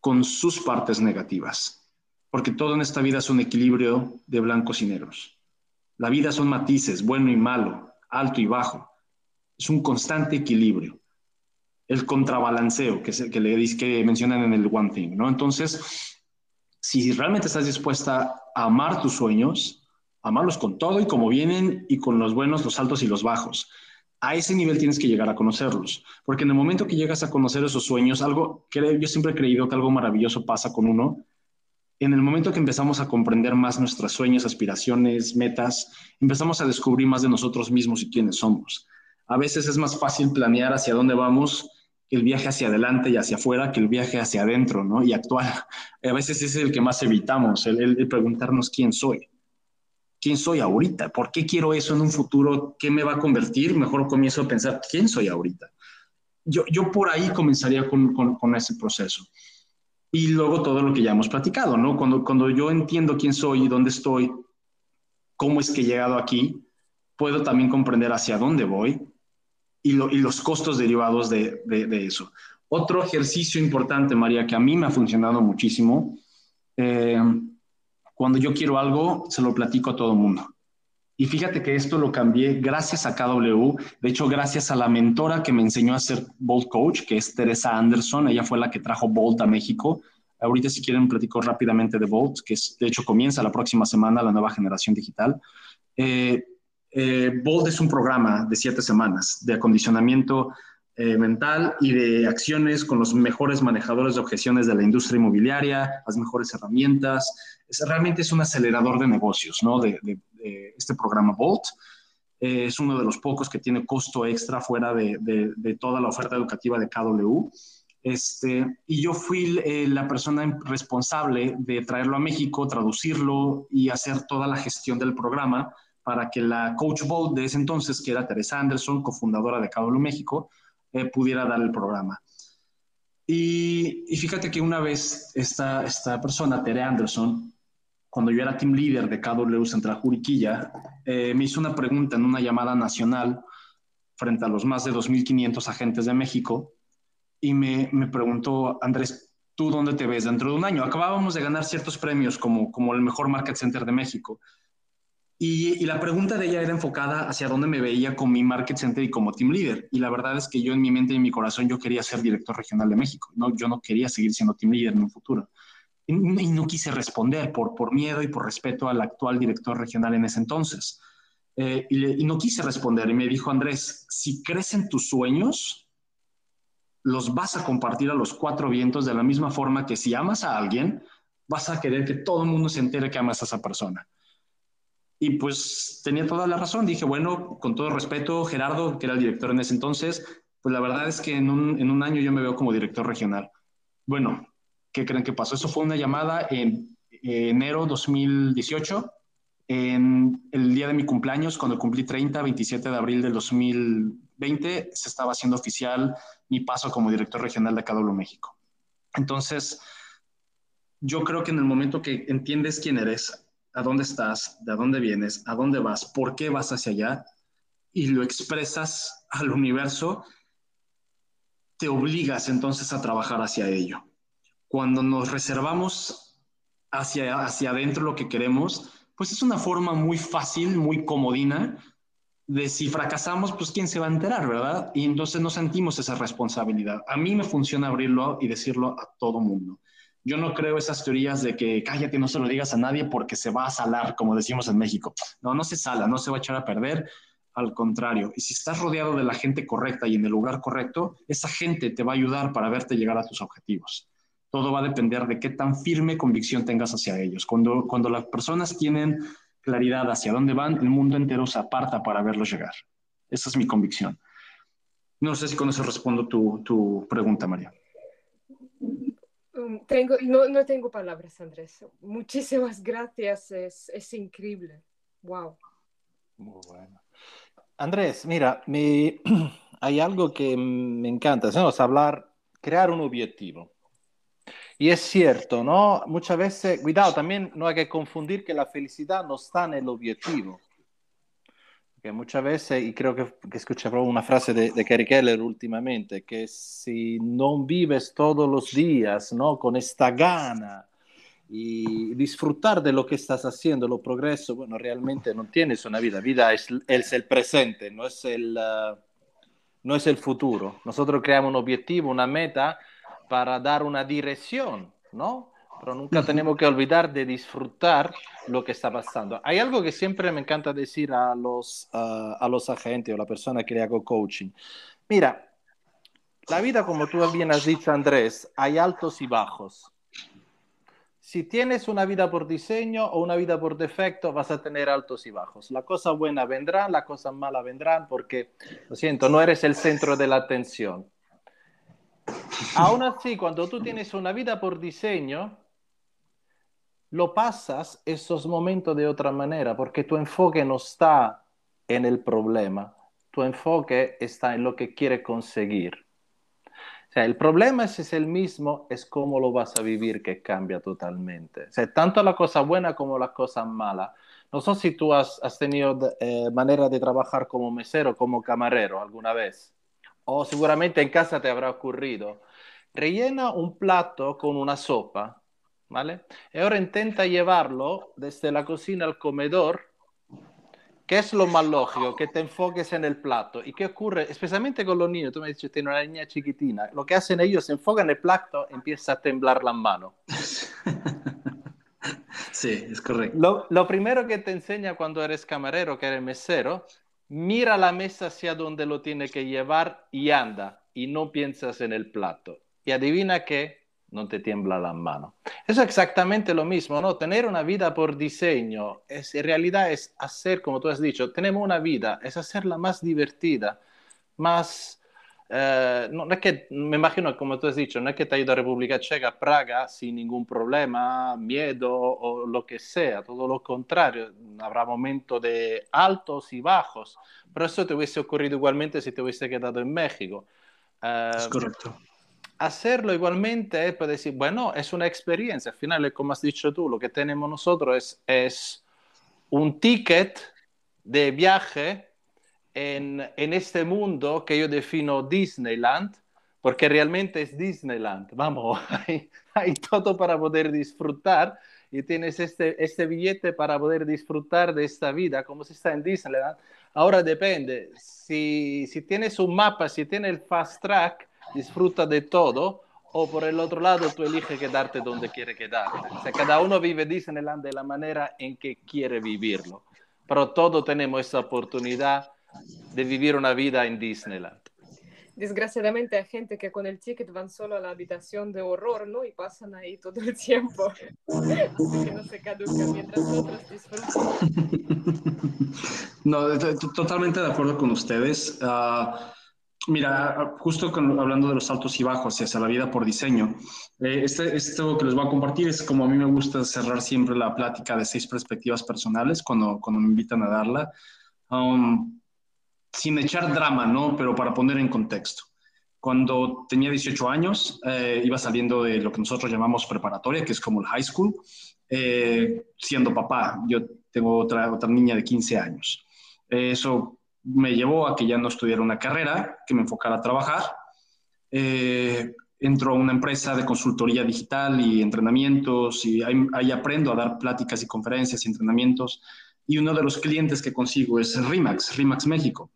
con sus partes negativas. Porque todo en esta vida es un equilibrio de blancos y negros. La vida son matices, bueno y malo, alto y bajo. Es un constante equilibrio. El contrabalanceo que, que, le, que mencionan en el One Thing, ¿no? Entonces, si realmente estás dispuesta a amar tus sueños, amarlos con todo y como vienen y con los buenos, los altos y los bajos. A ese nivel tienes que llegar a conocerlos, porque en el momento que llegas a conocer esos sueños, algo yo siempre he creído que algo maravilloso pasa con uno, en el momento que empezamos a comprender más nuestros sueños, aspiraciones, metas, empezamos a descubrir más de nosotros mismos y quiénes somos. A veces es más fácil planear hacia dónde vamos el viaje hacia adelante y hacia afuera que el viaje hacia adentro, ¿no? Y actuar. A veces es el que más evitamos, el, preguntarnos quién soy. ¿Quién soy ahorita? ¿Por qué quiero eso en un futuro? ¿Qué me va a convertir? Mejor comienzo a pensar, ¿quién soy ahorita? Yo, yo por ahí comenzaría con, con, con ese proceso. Y luego todo lo que ya hemos platicado, ¿no? Cuando, cuando yo entiendo quién soy y dónde estoy, cómo es que he llegado aquí, puedo también comprender hacia dónde voy y, los costos derivados de, de, eso. Otro ejercicio importante, María, que a mí me ha funcionado muchísimo, eh, cuando yo quiero algo, se lo platico a todo el mundo. Y fíjate que esto lo cambié gracias a KW, de hecho gracias a la mentora que me enseñó a ser Bolt Coach, que es Teresa Anderson, ella fue la que trajo Bolt a México Ahorita si quieren platico rápidamente de Bolt, que es, de hecho comienza la próxima semana la nueva generación digital. Eh, eh, es un programa de siete semanas de acondicionamiento eh, mental y de acciones con los mejores manejadores de objeciones de la industria inmobiliaria, las mejores herramientas. Es, realmente es un acelerador de negocios, ¿no? De, este programa Bolt. Eh, es uno de los pocos que tiene costo extra fuera de, de toda la oferta educativa de KW. Este, y yo fui eh, la persona responsable de traerlo a México, traducirlo y hacer toda la gestión del programa para que la Coach Bolt de ese entonces, que era Teresa Anderson, cofundadora de KW México, eh, pudiera dar el programa. Y, fíjate que una vez esta, esta persona, Tere Anderson, cuando yo era team leader de KW Central Juriquilla, eh, me hizo una pregunta en una llamada nacional frente a los más de 2.500 agentes de México y me, me, preguntó, Andrés, ¿tú dónde te ves dentro de un año? Acabábamos de ganar ciertos premios como, como el mejor market center de México y, la pregunta de ella era enfocada hacia dónde me veía con mi market center y como team leader. Y la verdad es que yo en mi mente y en mi corazón yo quería ser director regional de México. No, yo no quería seguir siendo team leader en un futuro. Y, no quise responder por, por miedo y por respeto al actual director regional en ese entonces. Eh, y, no quise responder. Y me dijo, Andrés, si crecen tus sueños, los vas a compartir a los cuatro vientos de la misma forma que si amas a alguien, vas a querer que todo el mundo se entere que amas a esa persona. Y pues tenía toda la razón. Dije, bueno, con todo respeto, Gerardo, que era el director en ese entonces, pues la verdad es que en un, en un año yo me veo como director regional. Bueno, ¿qué creen que pasó? Eso fue una llamada en enero 2018, en el día de mi cumpleaños, cuando cumplí 30, 27 de abril del 2020, se estaba haciendo oficial mi paso como director regional de KW México. Entonces, yo creo que en el momento que entiendes quién eres, a dónde estás, de dónde vienes, a dónde vas, por qué vas hacia allá y lo expresas al universo, te obligas entonces a trabajar hacia ello. Cuando nos reservamos hacia, hacia adentro lo que queremos, pues es una forma muy fácil, muy comodina de si fracasamos, pues quién se va a enterar, ¿verdad? Y entonces no sentimos esa responsabilidad. A mí me funciona abrirlo y decirlo a todo mundo. Yo no creo esas teorías de que cállate, no se lo digas a nadie porque se va a salar, como decimos en México. No, no se sala, no se va a echar a perder. Al contrario, y si estás rodeado de la gente correcta y en el lugar correcto, esa gente te va a ayudar para verte llegar a tus objetivos. Todo va a depender de qué tan firme convicción tengas hacia ellos. Cuando, cuando las personas tienen claridad hacia dónde van, el mundo entero se aparta para verlos llegar. Esa es mi convicción. No sé si con eso respondo tu, tu pregunta, María. Um, tengo, no, no, tengo palabras, Andrés. Muchísimas gracias, es, es increíble. Wow. Muy bueno. Andrés, mira, me, hay algo que me encanta, es hablar, crear un objetivo. Y es cierto, ¿no? Muchas veces, cuidado, también no hay que confundir que la felicidad no está en el objetivo muchas veces, y creo que, que escuché una frase de, de Kerry Keller últimamente, que si no vives todos los días ¿no? con esta gana y disfrutar de lo que estás haciendo, lo progreso, bueno, realmente no tienes una vida, vida es, es el presente, no es el, uh, no es el futuro. Nosotros creamos un objetivo, una meta para dar una dirección, ¿no? pero nunca tenemos que olvidar de disfrutar lo que está pasando. Hay algo que siempre me encanta decir a los, uh, a los agentes o la persona que le hago coaching. Mira, la vida, como tú bien has dicho, Andrés, hay altos y bajos. Si tienes una vida por diseño o una vida por defecto, vas a tener altos y bajos. La cosa buena vendrá, la cosa mala vendrán, porque, lo siento, no eres el centro de la atención. Aún así, cuando tú tienes una vida por diseño, lo pasas esos momentos de otra manera, porque tu enfoque no está en el problema, tu enfoque está en lo que quiere conseguir. O sea, el problema es el mismo, es cómo lo vas a vivir que cambia totalmente. O sea, tanto la cosa buena como la cosa mala. No sé si tú has, tenido eh, manera de trabajar como mesero, como camarero alguna vez, o seguramente en casa te habrá ocurrido. Rellena un plato con una sopa ¿vale? Y ahora intenta llevarlo desde la cocina al comedor ¿Qué es lo más lógico? Que te enfoques en el plato. ¿Y qué ocurre? Especialmente con los niños. Tú me dices, tiene una niña chiquitina. Lo que hacen ellos, se enfocan en el plato, empieza a temblar la mano. Sí, es correcto. Lo, lo, primero que te enseña cuando eres camarero, que eres mesero, mira la mesa hacia donde lo tiene que llevar y anda. Y no piensas en el plato. Y adivina qué, no te tiembla la mano. Eso es exactamente lo mismo, ¿no? Tener una vida por diseño, es, en realidad es hacer, como tú has dicho, tenemos una vida, es hacerla más divertida, más... Eh, no, es que, me imagino, como tú has dicho, no es que te ha ido a República Checa, Praga, sin ningún problema, miedo o lo que sea, todo lo contrario, habrá momentos de altos y bajos, pero eso te hubiese ocurrido igualmente si te hubiese quedado en México. es correcto hacerlo igualmente es para decir, bueno, es una experiencia. Al final, como has dicho tú, lo que tenemos nosotros es, es un ticket de viaje en, en, este mundo que yo defino Disneyland, porque realmente es Disneyland. Vamos, hay, hay todo para poder disfrutar y tienes este, este billete para poder disfrutar de esta vida, como si está en Disneyland. Ahora depende, si, si tienes un mapa, si tienes el fast track, disfruta de todo, o por el otro lado tú eliges quedarte donde quiere quedarte. O sea, cada uno vive Disneyland de la manera en que quiere vivirlo, pero todos tenemos esa oportunidad de vivir una vida en Disneyland. Desgraciadamente hay gente que con el ticket van solo a la habitación de horror, ¿no? Y pasan ahí todo el tiempo. Así que no se caduca mientras otros disfrutan. No, totalmente de acuerdo con ustedes. Uh, Mira, justo hablando de los altos y bajos hacia la vida por diseño, eh, este, esto que les voy a compartir es como a mí me gusta cerrar siempre la plática de seis perspectivas personales cuando, cuando me invitan a darla, um, sin echar drama, ¿no? Pero para poner en contexto. Cuando tenía 18 años, eh, iba saliendo de lo que nosotros llamamos preparatoria, que es como el high school, eh, siendo papá. Yo tengo otra, otra niña de 15 años. eso me llevó a que ya no estudiara una carrera, que me enfocara a trabajar. Eh, entro a una empresa de consultoría digital y entrenamientos y ahí, aprendo a dar pláticas y conferencias y entrenamientos. Y uno de los clientes que consigo es RIMAX, RIMAX México.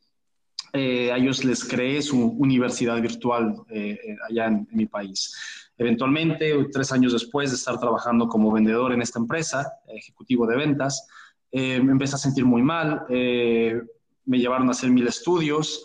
Eh, a ellos les creé su universidad virtual eh, allá en, mi país. Eventualmente, tres años después de estar trabajando como vendedor en esta empresa, ejecutivo de ventas, me empecé a sentir muy mal me llevaron a hacer mil estudios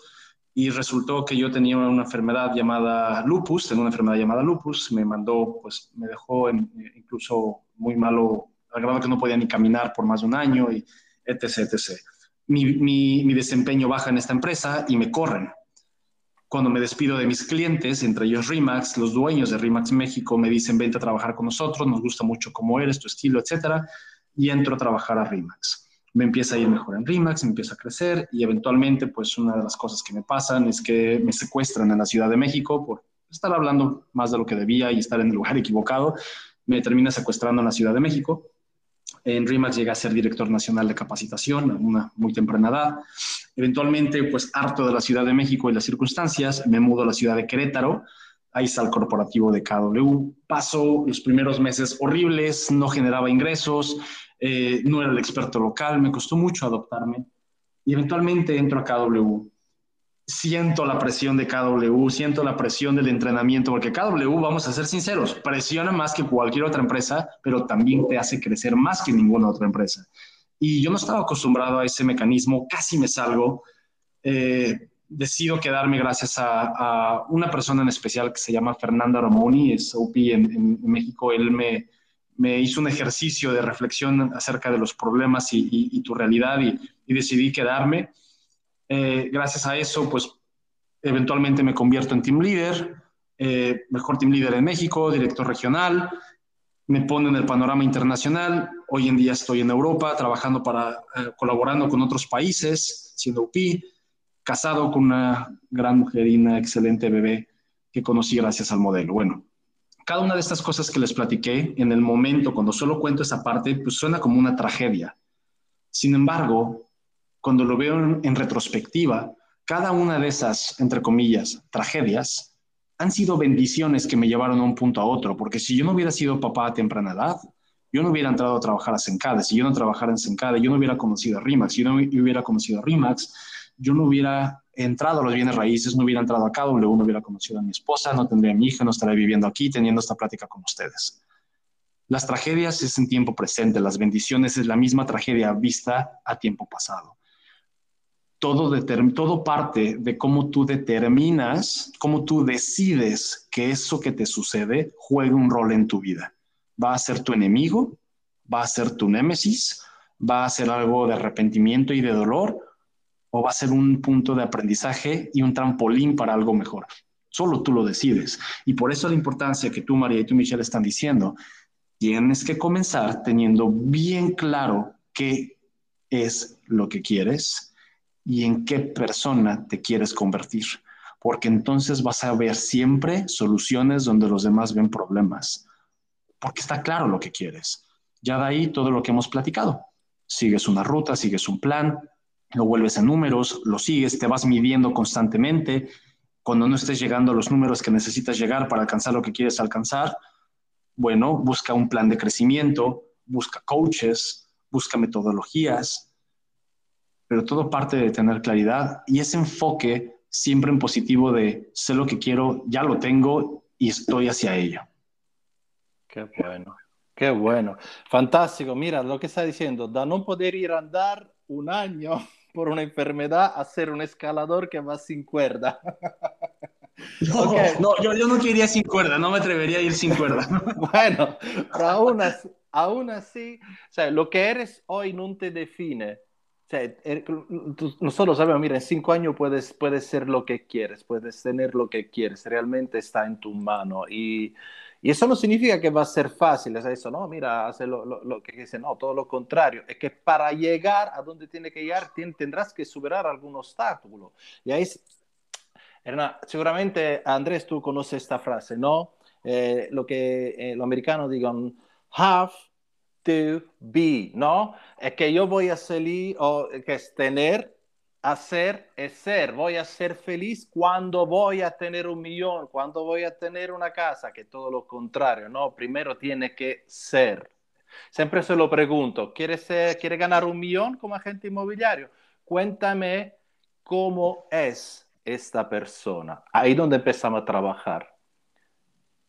y resultó que yo tenía una enfermedad llamada lupus, tengo una enfermedad llamada lupus, me mandó, pues me dejó incluso muy malo, al grado que no podía ni caminar por más de un año y etc. etc. Mi, mi, mi desempeño baja en esta empresa y me corren. Cuando me despido de mis clientes, entre ellos Rimax, los dueños de Rimax México me dicen, vente a trabajar con nosotros, nos gusta mucho cómo eres, tu estilo, etcétera, y entro a trabajar a Rimax me empieza a ir mejor en RIMAX, me empieza a crecer y eventualmente pues una de las cosas que me pasan es que me secuestran en la Ciudad de México por estar hablando más de lo que debía y estar en el lugar equivocado. Me termina secuestrando en la Ciudad de México. En RIMAX llegué a ser director nacional de capacitación a una muy temprana edad. Eventualmente, pues harto de la Ciudad de México y las circunstancias, me mudo a la ciudad de Querétaro. Ahí está el corporativo de KW. Paso los primeros meses horribles, no generaba ingresos, eh, no era el experto local, me costó mucho adoptarme y eventualmente entro a KW. Siento la presión de KW, siento la presión del entrenamiento, porque KW, vamos a ser sinceros, presiona más que cualquier otra empresa, pero también te hace crecer más que ninguna otra empresa. Y yo no estaba acostumbrado a ese mecanismo, casi me salgo. Eh, decido quedarme gracias a, una persona en especial que se llama Fernanda Romoni, es OP en, en México. Él me, me hizo un ejercicio de reflexión acerca de los problemas y, tu realidad y, decidí quedarme. Eh, gracias a eso, pues eventualmente me convierto en team leader, eh, mejor team leader en México, director regional, me pone en el panorama internacional. Hoy en día estoy en Europa trabajando para, eh, colaborando con otros países, siendo UP, casado con una gran mujer y una excelente bebé que conocí gracias al modelo. Bueno, cada una de estas cosas que les platiqué en el momento, cuando solo cuento esa parte, pues suena como una tragedia. Sin embargo, cuando lo veo en, retrospectiva, cada una de esas, entre comillas, tragedias, han sido bendiciones que me llevaron a un punto a otro, porque si yo no hubiera sido papá a temprana edad, yo no hubiera entrado a trabajar a Sencade, si yo no trabajara en Sencade, yo no hubiera conocido a RIMAX, si yo no hubiera conocido a RIMAX, yo no hubiera entrado a los bienes raíces, no hubiera entrado a KW, no hubiera conocido a mi esposa, no tendría a mi hija, no estaría viviendo aquí teniendo esta plática con ustedes. Las tragedias es en tiempo presente, las bendiciones es la misma tragedia vista a tiempo pasado. Todo, parte de cómo tú determinas, cómo tú decides que eso que te sucede juegue un rol en tu vida. ¿Va a ser tu enemigo? ¿Va a ser tu némesis? ¿Va a ser algo de arrepentimiento y de dolor? ¿O va a ser un punto de aprendizaje y un trampolín para algo mejor? Solo tú lo decides. Y por eso la importancia que tú, María, y tú, Michelle, están diciendo tienes que comenzar teniendo bien claro qué es lo que quieres y en qué persona te quieres convertir, porque entonces vas a ver siempre soluciones donde los demás ven problemas, porque está claro lo que quieres. Ya de ahí todo lo que hemos platicado. Sigues una ruta, sigues un plan, lo vuelves a números, lo sigues, te vas midiendo constantemente. Cuando no estés llegando a los números que necesitas llegar para alcanzar lo que quieres alcanzar, bueno, busca un plan de crecimiento, busca coaches, busca metodologías, pero todo parte de tener claridad y ese enfoque siempre en positivo de sé lo que quiero, ya lo tengo y estoy hacia ello. Qué bueno, qué bueno. Fantástico. Mira lo que está diciendo, da no poder ir a andar un año por una enfermedad a ser un escalador que va sin cuerda. No, no yo, yo, no quería sin cuerda, no me atrevería a ir sin cuerda. bueno, pero aún así, aún así, o sea, lo que eres hoy no te define. O sea, er, nosotros sabemos, mira, en cinco años puedes, puedes ser lo que quieres, puedes tener lo que quieres, realmente está en tu mano. Y, y eso no significa que va a ser fácil, es eso, no, mira, hace lo, lo, que dice, no, todo lo contrario, es que para llegar a donde tiene que llegar tendrás que superar algún obstáculo. Y ahí seguramente Andrés, tú conoces esta frase, ¿no? Eh, lo que eh, los americanos digan, have to be, ¿no? Es que yo voy a salir, o que es tener, hacer, es ser. Voy a ser feliz cuando voy a tener un millón, cuando voy a tener una casa, que todo lo contrario, ¿no? Primero tiene que ser. Siempre se lo pregunto, ¿quiere, ser, ¿quiere ganar un millón como agente inmobiliario? Cuéntame cómo es esta persona. Ahí donde empezamos a trabajar.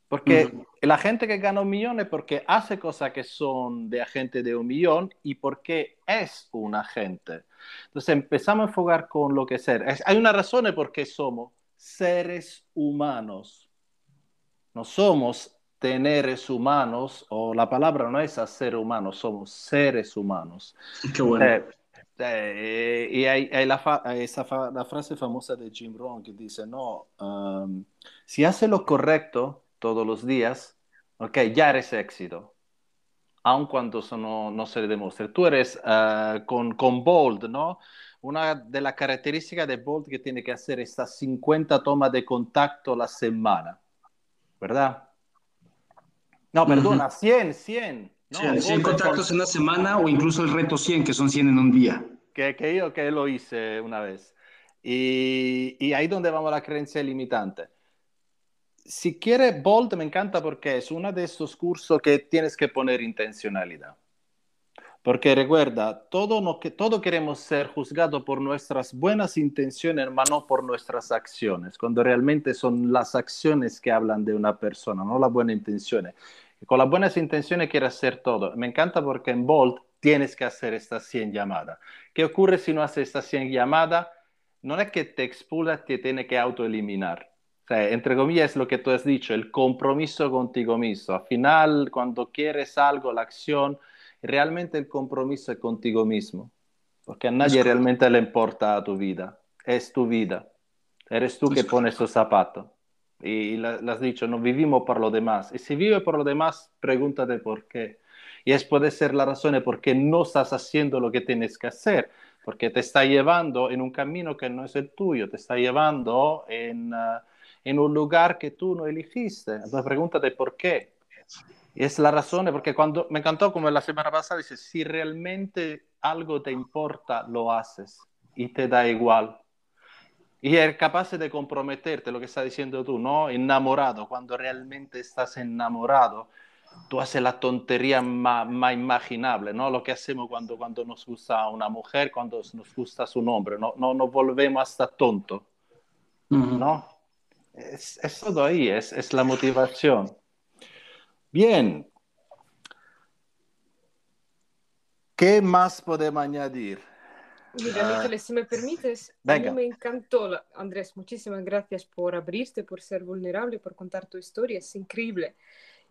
Porque la gente que gana un millón es porque hace cosas que son de agente de un millón y porque es un agente. Entonces empezamos a enfocar con lo que es ser. hay una razón por qué somos seres humanos. No somos teneres humanos, o la palabra no es ser humanos, somos seres humanos. Qué bueno. Eh, eh, y hay, la, esa la, frase famosa de Jim Rohn que dice, no, um, si hace lo correcto todos los días, ok, ya eres éxito, aun cuando eso no, no se le demuestre. Tú eres uh, con, con Bold, ¿no? Una de las características de Bold que tiene que hacer estas 50 tomas de contacto la semana, ¿verdad? No, perdona, 100, 100. 100, contactos en una semana o incluso el reto 100, que son 100 en un día. Que, que yo que lo hice una vez. Y, y ahí donde vamos a la creencia limitante. Si quiere, Bolt me encanta porque es uno de estos cursos que tienes que poner intencionalidad. Porque recuerda, todo, no, que, todo queremos ser juzgados por nuestras buenas intenciones, hermano, por nuestras acciones, cuando realmente son las acciones que hablan de una persona, no las buenas intenciones con las buenas intenciones quiere hacer todo. Me encanta porque en Bolt tienes que hacer estas 100 llamadas. ¿Qué ocurre si no haces estas 100 llamadas? No es que te expulsa, te tiene que autoeliminar. Sea, entre comillas es lo que tú has dicho, el compromiso contigo mismo. Al final, cuando quieres algo, la acción, realmente el compromiso es contigo mismo. Porque a nadie realmente le importa tu vida. Es tu vida. Eres tú que pones tu zapato y lo has dicho, no vivimos por lo demás. Y si vive por lo demás, pregúntate por qué. Y es puede ser la razón por qué no estás haciendo lo que tienes que hacer, porque te está llevando en un camino que no es el tuyo, te está llevando en, uh, en un lugar que tú no elegiste. Entonces pregúntate por qué. Y es la razón, porque cuando me encantó como la semana pasada, dice, si realmente algo te importa, lo haces y te da igual. Y es capaz de comprometerte, lo que está diciendo tú, ¿no? Enamorado, cuando realmente estás enamorado, tú haces la tontería más, más, imaginable, ¿no? Lo que hacemos cuando, cuando nos gusta una mujer, cuando nos gusta su nombre, no, no nos volvemos hasta tonto, ¿no? Es, es, todo ahí, es, es la motivación. Bien. ¿Qué más podemos añadir? Mira, uh, si me permites, venga. a mí me encantó, Andrés, muchísimas gracias por abrirte, por ser vulnerable, por contar tu historia, es increíble.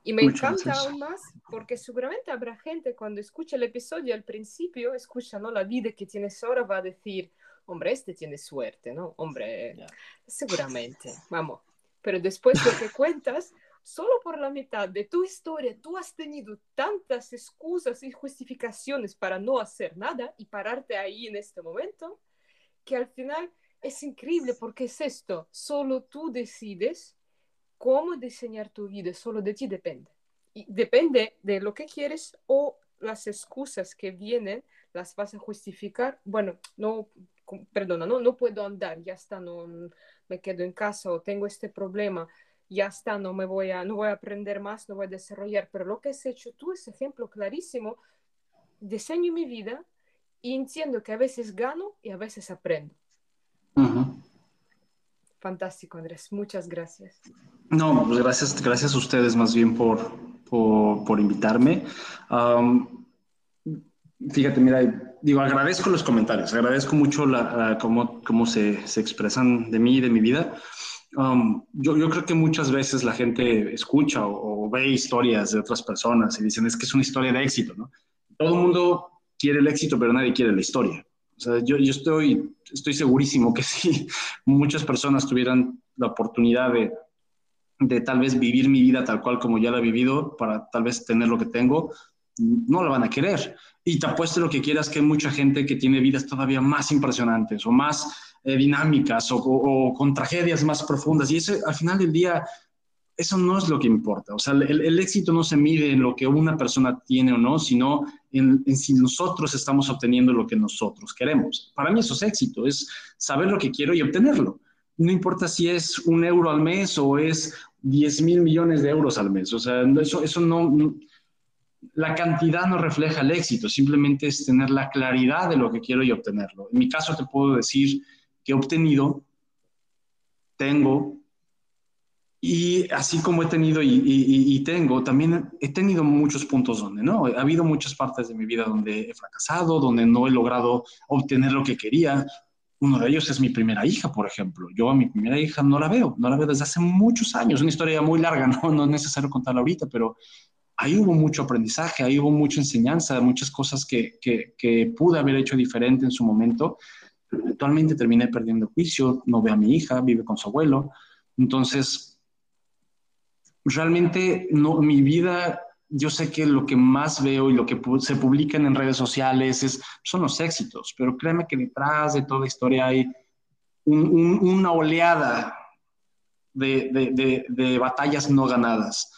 Y me Muchas encanta gracias. aún más porque seguramente habrá gente cuando escucha el episodio al principio, escucha ¿no? la vida que tienes ahora, va a decir, hombre, este tiene suerte, ¿no? Hombre, yeah. seguramente, vamos. Pero después lo que cuentas, solo por la mitad de tu historia, tú has tenido tantas excusas y justificaciones para no hacer nada y pararte ahí en este momento, que al final es increíble porque es esto, solo tú decides cómo diseñar tu vida, solo de ti depende. Y depende de lo que quieres o las excusas que vienen, las vas a justificar. Bueno, no, perdona, no, no puedo andar, ya está, no me quedo en casa o tengo este problema, ya está, no me voy a, no voy a aprender más, no voy a desarrollar. Pero lo que has hecho tú es ejemplo clarísimo. Diseño mi vida y entiendo que a veces gano y a veces aprendo. Uh -huh. Fantástico, Andrés. Muchas gracias. No, pues gracias, gracias a ustedes más bien por, por, por invitarme. Um, fíjate, mira, digo, agradezco los comentarios, agradezco mucho la, uh, cómo, cómo se, se, expresan de mí y de mi vida. Um, yo, yo, creo que muchas veces la gente escucha o, o, ve historias de otras personas y dicen, es que es una historia de éxito, ¿no? Todo el mundo quiere el éxito, pero nadie quiere la historia. O sea, yo, yo estoy, estoy segurísimo que si muchas personas tuvieran la oportunidad de de tal vez vivir mi vida tal cual como ya la he vivido, para tal vez tener lo que tengo, no lo van a querer. Y te apuesto lo que quieras que hay mucha gente que tiene vidas todavía más impresionantes o más eh, dinámicas o, o, o, con tragedias más profundas. Y eso, al final del día, eso no es lo que importa. O sea, el, el éxito no se mide en lo que una persona tiene o no, sino en, en, si nosotros estamos obteniendo lo que nosotros queremos. Para mí eso es éxito, es saber lo que quiero y obtenerlo no importa si es un euro al mes o es 10 mil millones de euros al mes. O sea, eso, eso no, no, la cantidad no refleja el éxito, simplemente es tener la claridad de lo que quiero y obtenerlo. En mi caso te puedo decir que he obtenido, tengo, y así como he tenido y, tengo, también he tenido muchos puntos donde no. Ha habido muchas partes de mi vida donde he fracasado, donde no he logrado obtener lo que quería, uno de ellos es mi primera hija, por ejemplo. Yo a mi primera hija no la veo, no la veo desde hace muchos años. Una historia muy larga, no, no es necesario contarla ahorita, pero ahí hubo mucho aprendizaje, ahí hubo mucha enseñanza, muchas cosas que, que, que pude haber hecho diferente en su momento. Actualmente terminé perdiendo juicio, no veo a mi hija, vive con su abuelo. Entonces, realmente no, mi vida yo sé que lo que más veo y lo que se publican en redes sociales es, son los éxitos, pero créeme que detrás de toda historia hay un, un, una oleada de, de, de, de, batallas no ganadas.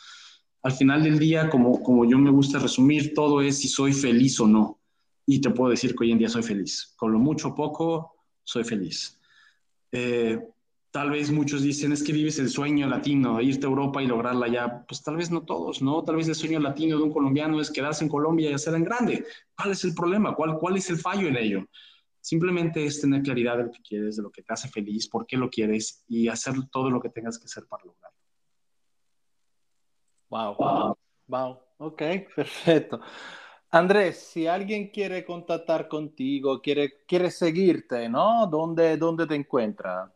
Al final del día, como, como yo me gusta resumir, todo es si soy feliz o no. Y te puedo decir que hoy en día soy feliz. Con lo mucho o poco, soy feliz. Eh, Tal vez muchos dicen, es que vives el sueño latino, irte a Europa y lograrla ya. Pues tal vez no todos, ¿no? Tal vez el sueño latino de un colombiano es quedarse en Colombia y hacer en grande. ¿Cuál es el problema? ¿Cuál, cuál es el fallo en ello? Simplemente es tener claridad de lo que quieres, de lo que te hace feliz, por qué lo quieres y hacer todo lo que tengas que hacer para lograrlo. Wow, wow, wow. Ok, perfecto. Andrés, si alguien quiere contactar contigo, quiere, quiere seguirte, ¿no? ¿Dónde, dónde te encuentra?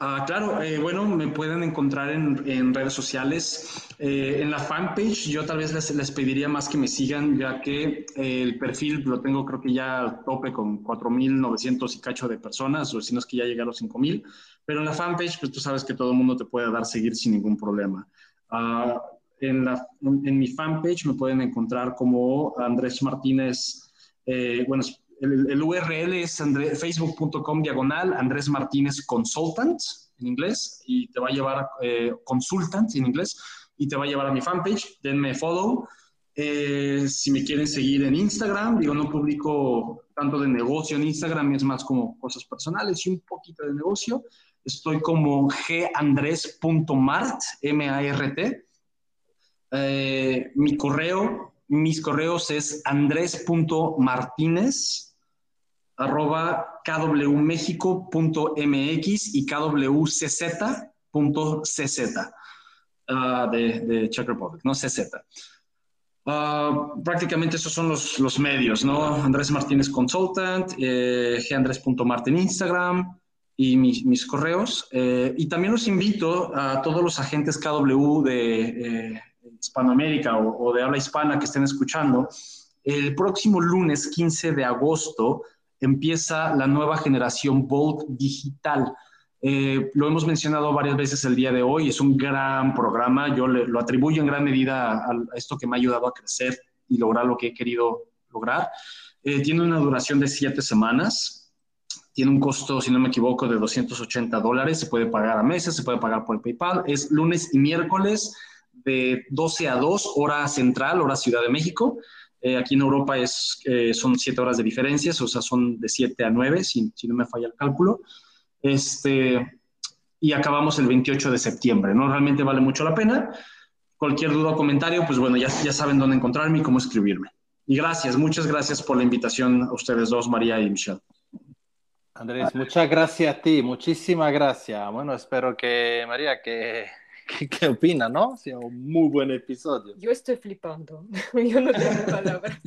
Uh, claro, eh, bueno, me pueden encontrar en, en redes sociales. Eh, en la fanpage yo tal vez les, les, pediría más que me sigan, ya que eh, el perfil lo tengo creo que ya a tope con 4.900 y cacho de personas, o si no es que ya llegué a los 5.000. Pero en la fanpage, pues tú sabes que todo el mundo te puede dar seguir sin ningún problema. Uh, en, la, en, en, mi fanpage me pueden encontrar como Andrés Martínez, eh, bueno, el, el, URL es facebook.com diagonal Andrés Martínez Consultant en inglés y te va a llevar eh, Consultant en inglés y te va a llevar a mi fanpage. Denme follow. Eh, si me quieren seguir en Instagram, digo, no publico tanto de negocio en Instagram, es más como cosas personales y un poquito de negocio. Estoy como gandres.mart, M-A-R-T. Eh, mi correo, mis correos es andres.martinez arroba kwmexico.mx y kwcz.cz uh, de, de Czech Republic, no CZ. Uh, prácticamente esos son los, los, medios, ¿no? Andrés Martínez Consultant, eh, gandrés.mart en Instagram y mis, correos. Eh, y también los invito a todos los agentes KW de eh, Hispanoamérica o, de habla hispana que estén escuchando. El próximo lunes 15 de agosto empieza la nueva generación Bolt Digital. Eh, lo hemos mencionado varias veces el día de hoy, es un gran programa, yo le, lo atribuyo en gran medida a, esto que me ha ayudado a crecer y lograr lo que he querido lograr. Tiene una duración de siete semanas, tiene un costo, si no me equivoco, de 280 dólares, se puede pagar a meses, se puede pagar por PayPal, es lunes y miércoles de 12 a 2, hora central, hora Ciudad de México. Eh, aquí en Europa es, eh, son siete horas de diferencias, o sea, son de 7 a 9, si, si no me falla el cálculo. Este, y acabamos el 28 de septiembre, ¿no? Realmente vale mucho la pena. Cualquier duda o comentario, pues bueno, ya, ya saben dónde encontrarme y cómo escribirme. Y gracias, muchas gracias por la invitación a ustedes dos, María y Michelle. Andrés, muchas gracias a ti, muchísimas gracias. Bueno, espero que, María, que, que, que opina, ¿no? Sea un muy buen episodio. Yo estoy flipando, yo no tengo palabras.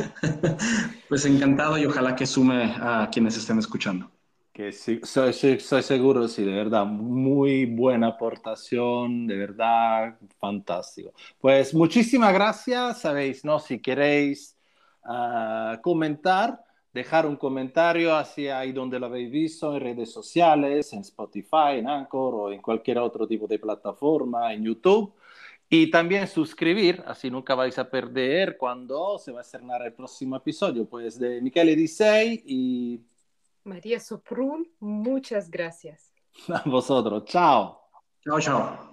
pues encantado y ojalá que sume a quienes estén escuchando. Que sí, soy, soy, soy, seguro, sí, de verdad, muy buena aportación, de verdad, fantástico. Pues muchísimas gracias, sabéis, ¿no? Si queréis uh, comentar, dejar un comentario hacia ahí donde lo habéis visto, en redes sociales, en Spotify, en Anchor o en cualquier otro tipo de plataforma, en YouTube. Y también suscribir, así nunca vais a perder cuando se va a estrenar el próximo episodio, pues de Michele Disei y María Soprún, muchas gracias. A vosotros, chao. Chao, chao.